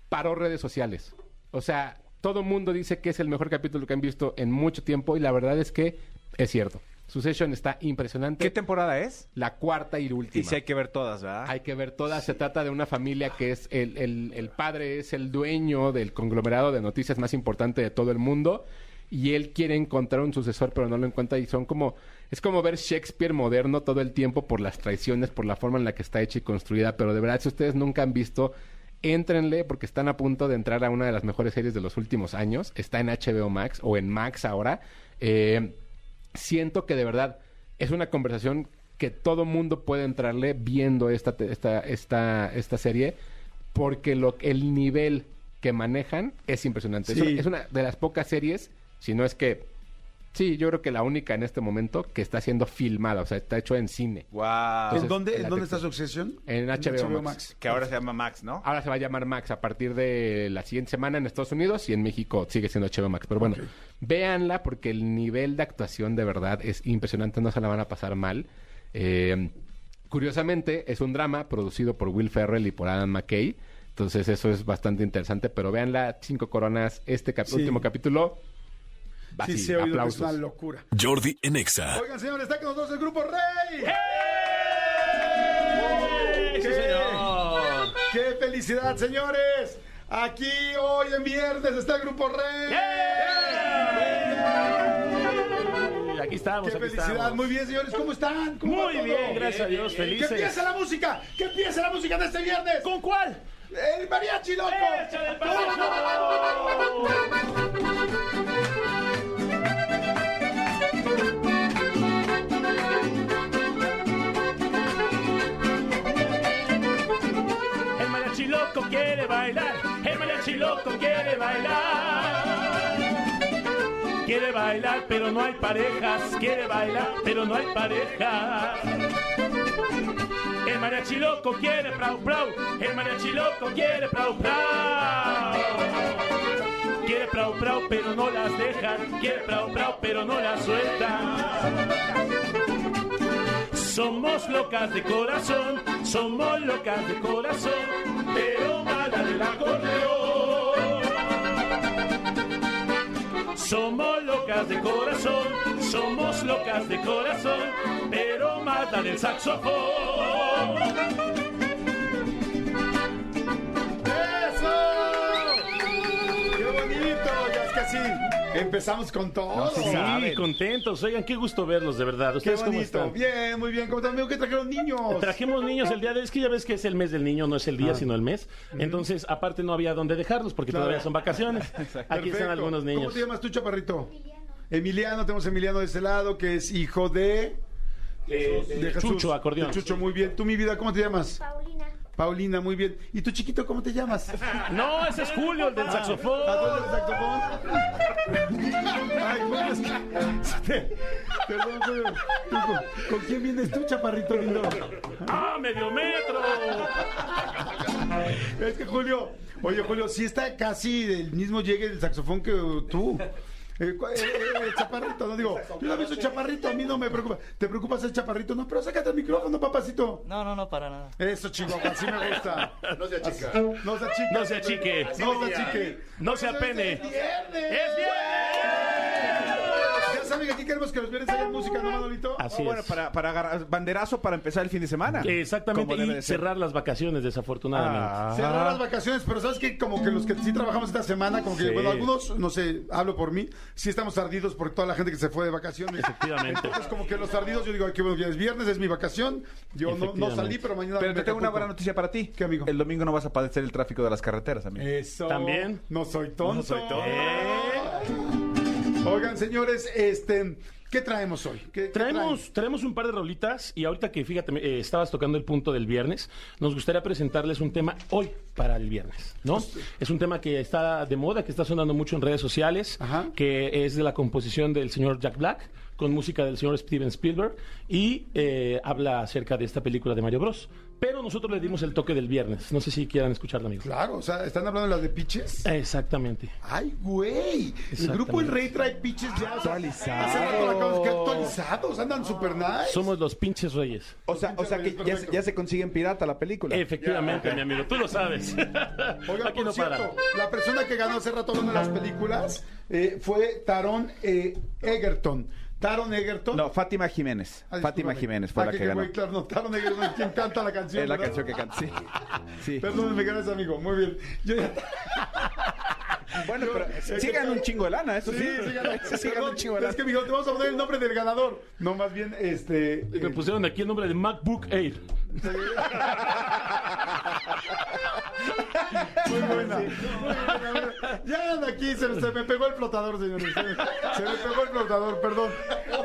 paró redes sociales. O sea, todo el mundo dice que es el mejor capítulo que han visto en mucho tiempo y la verdad es que es cierto. Succession está impresionante. ¿Qué temporada es? La cuarta y última. Y si hay que ver todas, ¿verdad? Hay que ver todas. Se trata de una familia que es el, el- el padre es el dueño del conglomerado de noticias más importante de todo el mundo y él quiere encontrar un sucesor pero no lo encuentra y son como es como ver Shakespeare moderno todo el tiempo por las traiciones, por la forma en la que está hecha y construida, pero de verdad si ustedes nunca han visto Éntrenle porque están a punto de entrar a una de las mejores series de los últimos años. Está en HBO Max o en Max ahora. Eh, siento que de verdad es una conversación que todo mundo puede entrarle viendo esta, esta, esta, esta serie porque lo, el nivel que manejan es impresionante. Es Sí. una- Es, una, de las pocas series, si no es que... Sí, yo creo que la única en este momento que está siendo filmada, o sea, está hecho en cine. Wow. Entonces, ¿En dónde, en en dónde está su obsesión? En HBO, Max. Que ahora se llama Max, ¿no? Ahora se va a llamar Max a partir de la siguiente semana en Estados Unidos y en México sigue siendo HBO Max. Pero bueno, véanla porque el nivel de actuación de verdad es impresionante, no se la van a pasar mal. Eh, curiosamente, es un drama producido por Will Ferrell y por Adam McKay. Entonces eso es bastante interesante, pero véanla, cinco coronas, este cap- Sí. último capítulo. Va Sí, se ha oído que es aplausos. una locura. Jordi en Exa. Oigan, señores, está con nosotros el grupo Rey. ¡Qué, ¡Qué felicidad, señores! Aquí hoy en viernes está el Grupo Rey. Y aquí estamos, ¡Qué aquí felicidad! estamos. Muy bien, señores, ¿cómo están? ¿Cómo va Muy todo? bien, gracias a Dios, felices. ¡Que empiece la música! ¡Que empiece la música de este viernes! ¿Con cuál? ¡El mariachi loco! ¡Échale el mariachi! Quiere bailar, pero no hay parejas. Quiere bailar, pero no hay parejas. El mariachi loco quiere prau prau. El mariachi loco quiere prau prau. Quiere prau prau, pero no las dejan. Quiere prau prau, pero no las sueltan. Somos locas de corazón, somos locas de corazón, pero mala del acordeón. Somos locas de corazón, somos locas de corazón, pero mata del saxofón. ¡Eso! ¡Qué bonito! Ya es que sí. Empezamos con todo. Sí, contentos. Oigan, qué gusto verlos, de verdad. Qué ¿Ustedes cómo bonito. están? Bien, muy bien. ¿Cómo también que trajeron niños? Trajimos niños el día de... Es que ya ves que es el mes del niño, no es el día, sino el mes. Entonces, aparte no había dónde dejarlos porque Claro. todavía son vacaciones. Aquí están algunos ¿Cómo niños. te llamas tú, chaparrito? Emiliano. Emiliano, tenemos a Emiliano de ese lado, que es hijo de... De- de Jesús. Chucho, acordeón. De Chucho, muy bien. ¿Tú, mi vida, cómo te llamas? Paulina. Paulina, muy bien. ¿Y tu chiquito, cómo te llamas? No, ese es Julio, el del saxofón. ¿Ah, tú eres del saxofón? Ay, Julio, es que... Perdón, Julio. ¿Tú ¿Con, con quién vienes tú, chaparrito lindo? ¡Ah, medio metro! Es que Julio, oye Julio, sí está casi del mismo llegue del saxofón que tú. Eh, eh, eh, el chaparrito, no digo, yo también soy chaparrito, a mí no me preocupa. ¿Te preocupa ser chaparrito? No, pero sácate el micrófono, papacito. No, no, no, para nada. Eso, chico, así me gusta. No se achica. No se achique. No se achique. No se achique. No se apene. ¡Es viernes! ¡Es Ya aquí queremos que los viernes haya música, ¿no, Manolito? Así Oh, bueno, es. para, para agarrar banderazo para empezar el fin de semana. Exactamente, Como debe y de ser. cerrar las vacaciones, desafortunadamente. Ah. Cerrar las vacaciones, pero sabes que como que los que sí trabajamos esta semana, como que, Sí. bueno, algunos, no sé, hablo por mí, sí estamos ardidos por toda la gente que se fue de vacaciones. Efectivamente. Entonces, como que los ardidos, yo digo, ay, qué bueno, ya es viernes, es mi vacación. Yo no, no Efectivamente. salí, pero mañana. Pero me te tengo una Acapulco. buena noticia para ti. ¿Qué, amigo? El domingo no vas a padecer el tráfico de las carreteras, amigo. Eso. ¿También? No soy tonto. No soy tonto. Oigan, señores, este, ¿qué traemos hoy? ¿Qué, qué Traemos, traemos un par de rolitas y ahorita que fíjate, eh, estabas tocando el punto del viernes, nos gustaría presentarles un tema hoy para el viernes, ¿no? Es un tema que está de moda, que está sonando mucho en redes sociales, Ajá. que es de la composición del señor Jack Black, con música del señor Steven Spielberg, y eh, habla acerca de esta película de Mario Bros. Pero nosotros le dimos el toque del viernes. No sé si quieran escucharla, amigos. Claro, o sea, ¿están hablando de las de pitches? Exactamente. Ay, güey. El grupo El Rey trae pitches ya. sea, Hace rato la acabamos que actualizados, andan super nice. Somos los pinches reyes. O sea, o sea que ya, se- ya se consigue en pirata la película. Efectivamente, mi amigo, tú lo sabes. Oigan, Aquí por no para. cierto, la persona que ganó hace rato hablando de las películas eh, fue Taron eh, Egerton. Taron Egerton. No, Fátima Jiménez. Ah, Fátima. Jiménez fue Ah, la que- que ganó. güey, claro, no, Taron Egerton es quien canta la canción. Es la ¿verdad? canción que canta. Sí. sí. Perdónenme, gracias, amigo. Muy bien. Yo ya- Bueno, pero Es sí que- ganó un chingo de lana, eso sí. Sí, sí, un chingo de lana. Es que, mijo, te vamos a poner el nombre del ganador. No, más bien, este... Y me eh, pusieron aquí el nombre de MacBook Air. Muy buena. Muy buena. Ya anda aquí, se, se me pegó el flotador, señores. Se, me- se me pegó el flotador, perdón.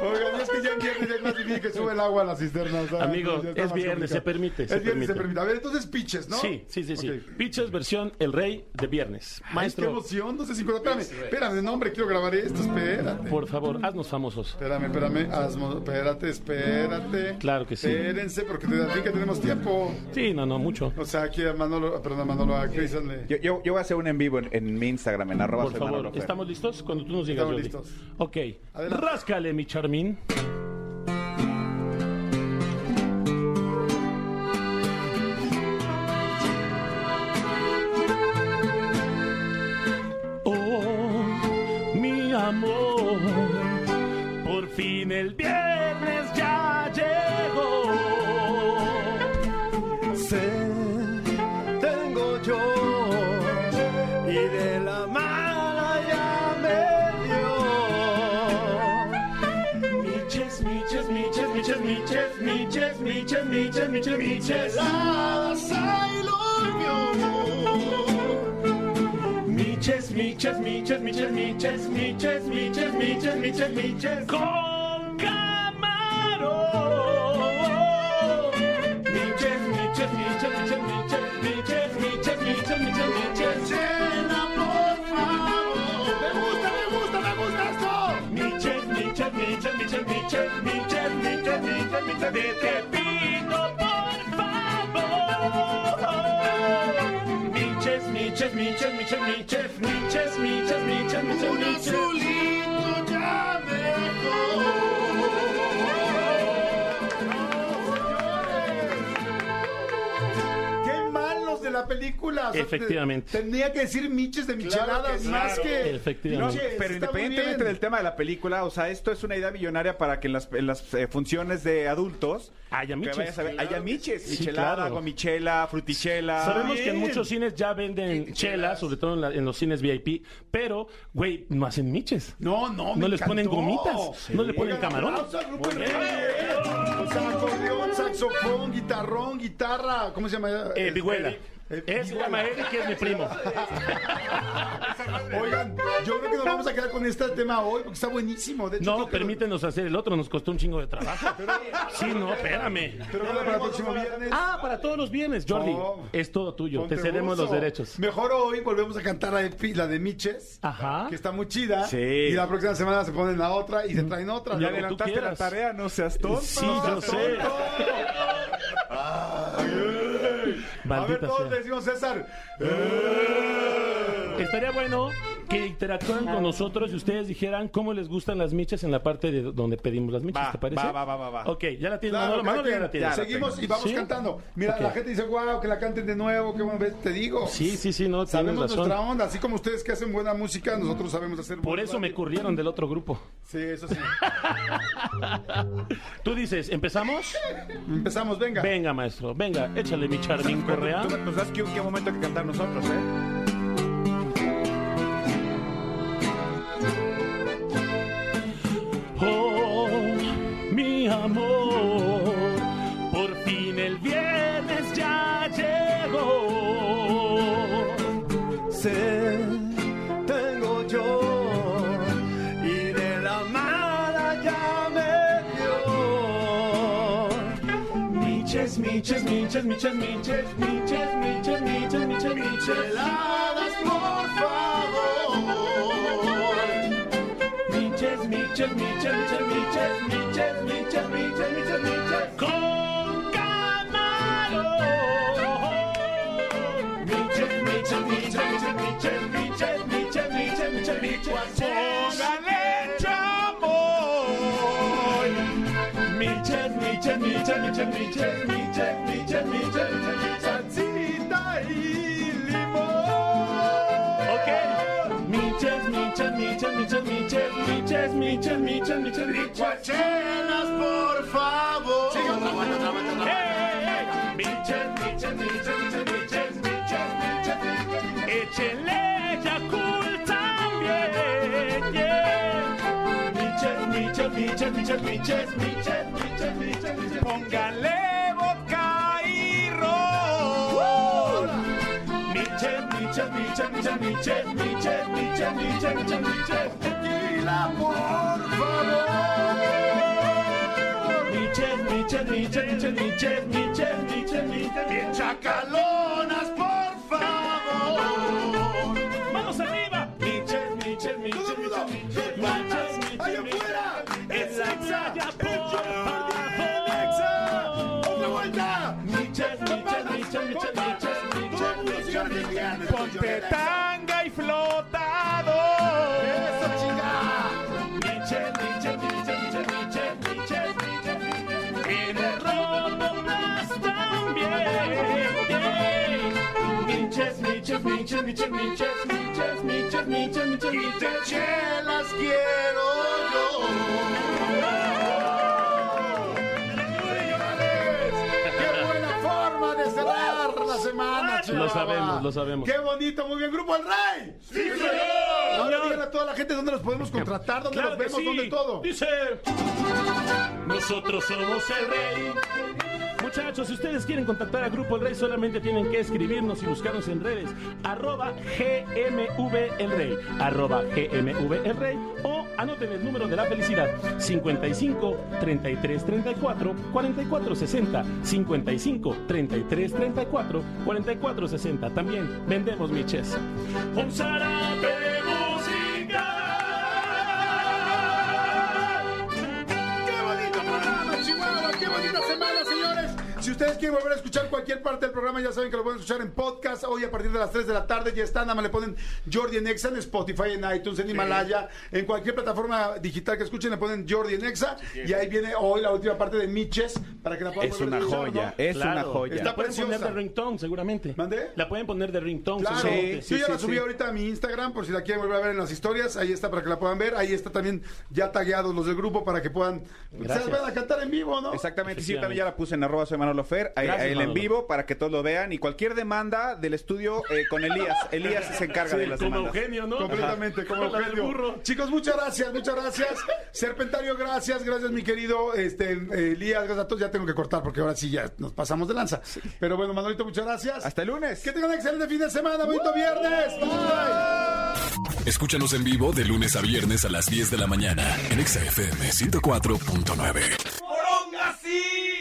Oigan, es que ya en viernes ya es más difícil que sube el agua a la cisterna. o sea, Amigo, es viernes, complicado. se permite, Es se viernes, se permite. permite. A ver, entonces pitches, ¿no? Sí, sí, sí, sí. Pitches versión El Rey de Viernes. Ay, qué Maestro, emoción, no sé si... Espérame, espérame, no, hombre, quiero grabar esto, espérate. por favor, haznos famosos. Espérame, espérame, hazmo- espérate, espérate. Claro que sí. Espérense, porque te ti que tenemos tiempo. Sí, no, no, mucho. O sea, aquí a Manolo, perdón, a Manolo, a Cristian le... Yo, yo, yo voy a hacer un en vivo en, en mi Instagram, en arroba Por soy favor, Manolo Fer. ¿estamos listos? Cuando tú nos digas, Estamos Jordi. listos. Ok. Adelante. Ráscale, mi charmín. Miches, miches, miches, micheladas, I love you. Miches, miches, miches, miches, miches, miches, miches, miches, miches, miches. Con camarón. Miches, miches, miches, miches, miches, miches, miches, miches, miches, miches. Cena, por favor. Me gusta, me gusta, me gusta esto. Miches, miches, miches, miches, miches, miches, miches, miches, miches, de miches, miches, miches, miches, miches, miches, miches, miches, miches. azulito la película! O sea, Efectivamente. te- Tenía que decir miches de micheladas más Claro. que. Efectivamente. No, pero independientemente del tema de la película, o sea, esto es una idea millonaria para que en las, en las eh, funciones de adultos Haya que miches. ver, haya miches, Sí, michelada, claro. gomichela, frutichela. Sabemos que en muchos cines ya venden chelas, sobre todo en, la- en los cines VIP, pero, güey, no hacen miches. No, no, No me les ponen gomitas, no le ponen acordeón, saxofón, guitarrón, guitarra. ¿Cómo se llama? Eh, Vihuela. Eh, Él se llama Eric, que es mi primo. Oigan, yo creo que nos vamos a quedar con este tema hoy porque está buenísimo. De hecho, No, que lo- permítenos hacer el otro, nos costó un chingo de trabajo. Sí, no, espérame. Pero para el próximo viernes. Ah, para todos los viernes, Jordi. Es todo tuyo, te cedemos los derechos. Mejor hoy volvemos a cantar la de, la de Miches, Ajá. que está muy chida. Sí. Y la próxima semana se ponen la otra y se traen otra. Ya adelantaste la tarea, no seas tonto. Sí, yo sé. A ver, todos sea. le decimos César. Estaría bueno que interactuaran con nosotros y ustedes dijeran cómo les gustan las miches en la parte de donde pedimos las miches, Va, ¿te parece? va, va, va, va, va. Ok, ya la tienes, Claro, Manolo, cada Manolo ya la tienes. Ya Seguimos y vamos ¿Sí? cantando. Mira, la gente dice, wow, que la canten de nuevo, qué bueno, ves, te digo. Sí, sí, sí, no, Sabemos razón. nuestra onda, así como ustedes que hacen buena música, nosotros sabemos hacer Por eso me corrieron del otro grupo. Sí, eso sí. Tú dices, ¿empezamos? Empezamos, venga. Venga, maestro, venga, échale mi Charmín Correa. Tú das que qué momento hay que cantar nosotros, ¿eh? Oh, mi amor, por fin el viernes ya llegó. Sé, tengo yo y de la mala ya me dio. Miches, miches, miches, miches, miches, miches, miches, miches, miches, micheladas, por favor. Miches, miches, miches, miches, miches, miches, miches, miches, con camarón. Miches, miches, miches, miches, miches, miches, miches, miches, miches, póngale chamoy. Miches, miches, miches, miches, miches, miches, miches, miches, licuachelas, por favor. Sigue otra vuelta, otra vuelta, otra vuelta. Miches, miches, miches, miches, miches, miches, miches, miches. Échenle Yakult también, yeah. Miches, miches, miches, miches, miches, miches, miches, miches, miches. Póngale vodka y ron. Miches, miches, miches, miches, miches, miches, miches, miches, miches, miches. Tequila, por favor. Miches, miches, miches, miches, miches, miches, miches, miches. Bien chacalonas, por favor. Manos arriba. Miches, miches, miches, miches, miches, miches, miches. Es por favor. ¡Otra vuelta! Miches, miches, miches, miches, miches, miches, miches, miches. Miches, miches, miches, miches, miches, quiero yo. Señores, qué buena forma de cerrar la semana, Lo sabemos, lo sabemos. Qué bonito, muy bien, Grupo El Rey. ¡Sí, señor! Ahora díganle a toda la gente dónde los podemos contratar, dónde Claro los que vemos, sí. dónde todo. Dice, nosotros somos el rey muchachos, si ustedes quieren contactar a Grupo El Rey, solamente tienen que escribirnos y buscarnos en redes. Arroba GMV El Rey. Arroba GMV El Rey. O anoten el número de la felicidad. 55 33 34 44 60. 55 33 34 44 60. También vendemos miches. Un Si ustedes quieren volver a escuchar cualquier parte del programa, ya saben que lo pueden escuchar en podcast. Hoy a partir de las 3 de la tarde ya está. Nada más le ponen Jordi en Exa en Spotify, en iTunes, en Himalaya, en cualquier plataforma digital que escuchen, le ponen Jordi en Exa. Y ahí viene hoy la última parte de Miches para que la puedan Es volver a una escuchar, joya, ¿no? es una joya. Está La pueden poner de preciosa. ringtone, seguramente. ¿Mandé? La pueden poner de ringtone, Claro, seguramente. yo ya la subí ahorita a mi Instagram por si la quieren volver a ver en las historias. Ahí está para que la puedan ver. Ahí está también ya tagueados los del grupo para que puedan. Se Gracias. las van a cantar en vivo, ¿no? Exactamente, sí, también ya la puse en arroba soy Fer, ahí, Gracias, ahí en Manolo. vivo para que todos lo vean y cualquier demanda del estudio eh, con Elías. Elías se encarga Sí, de las como demandas. Eugenio, ¿no? Completamente, como Con la del Eugenio. burro. Chicos, muchas gracias, muchas gracias. Serpentario, gracias, gracias, mi querido este, Elías, gracias a todos. Ya tengo que cortar porque ahora sí ya nos pasamos de lanza. Pero bueno, Manolito, muchas gracias. Hasta el lunes. Que tengan un excelente fin de semana, bonito viernes. Bye. Escúchanos en vivo de lunes a viernes a las 10 de la mañana en Exa FM 104.9.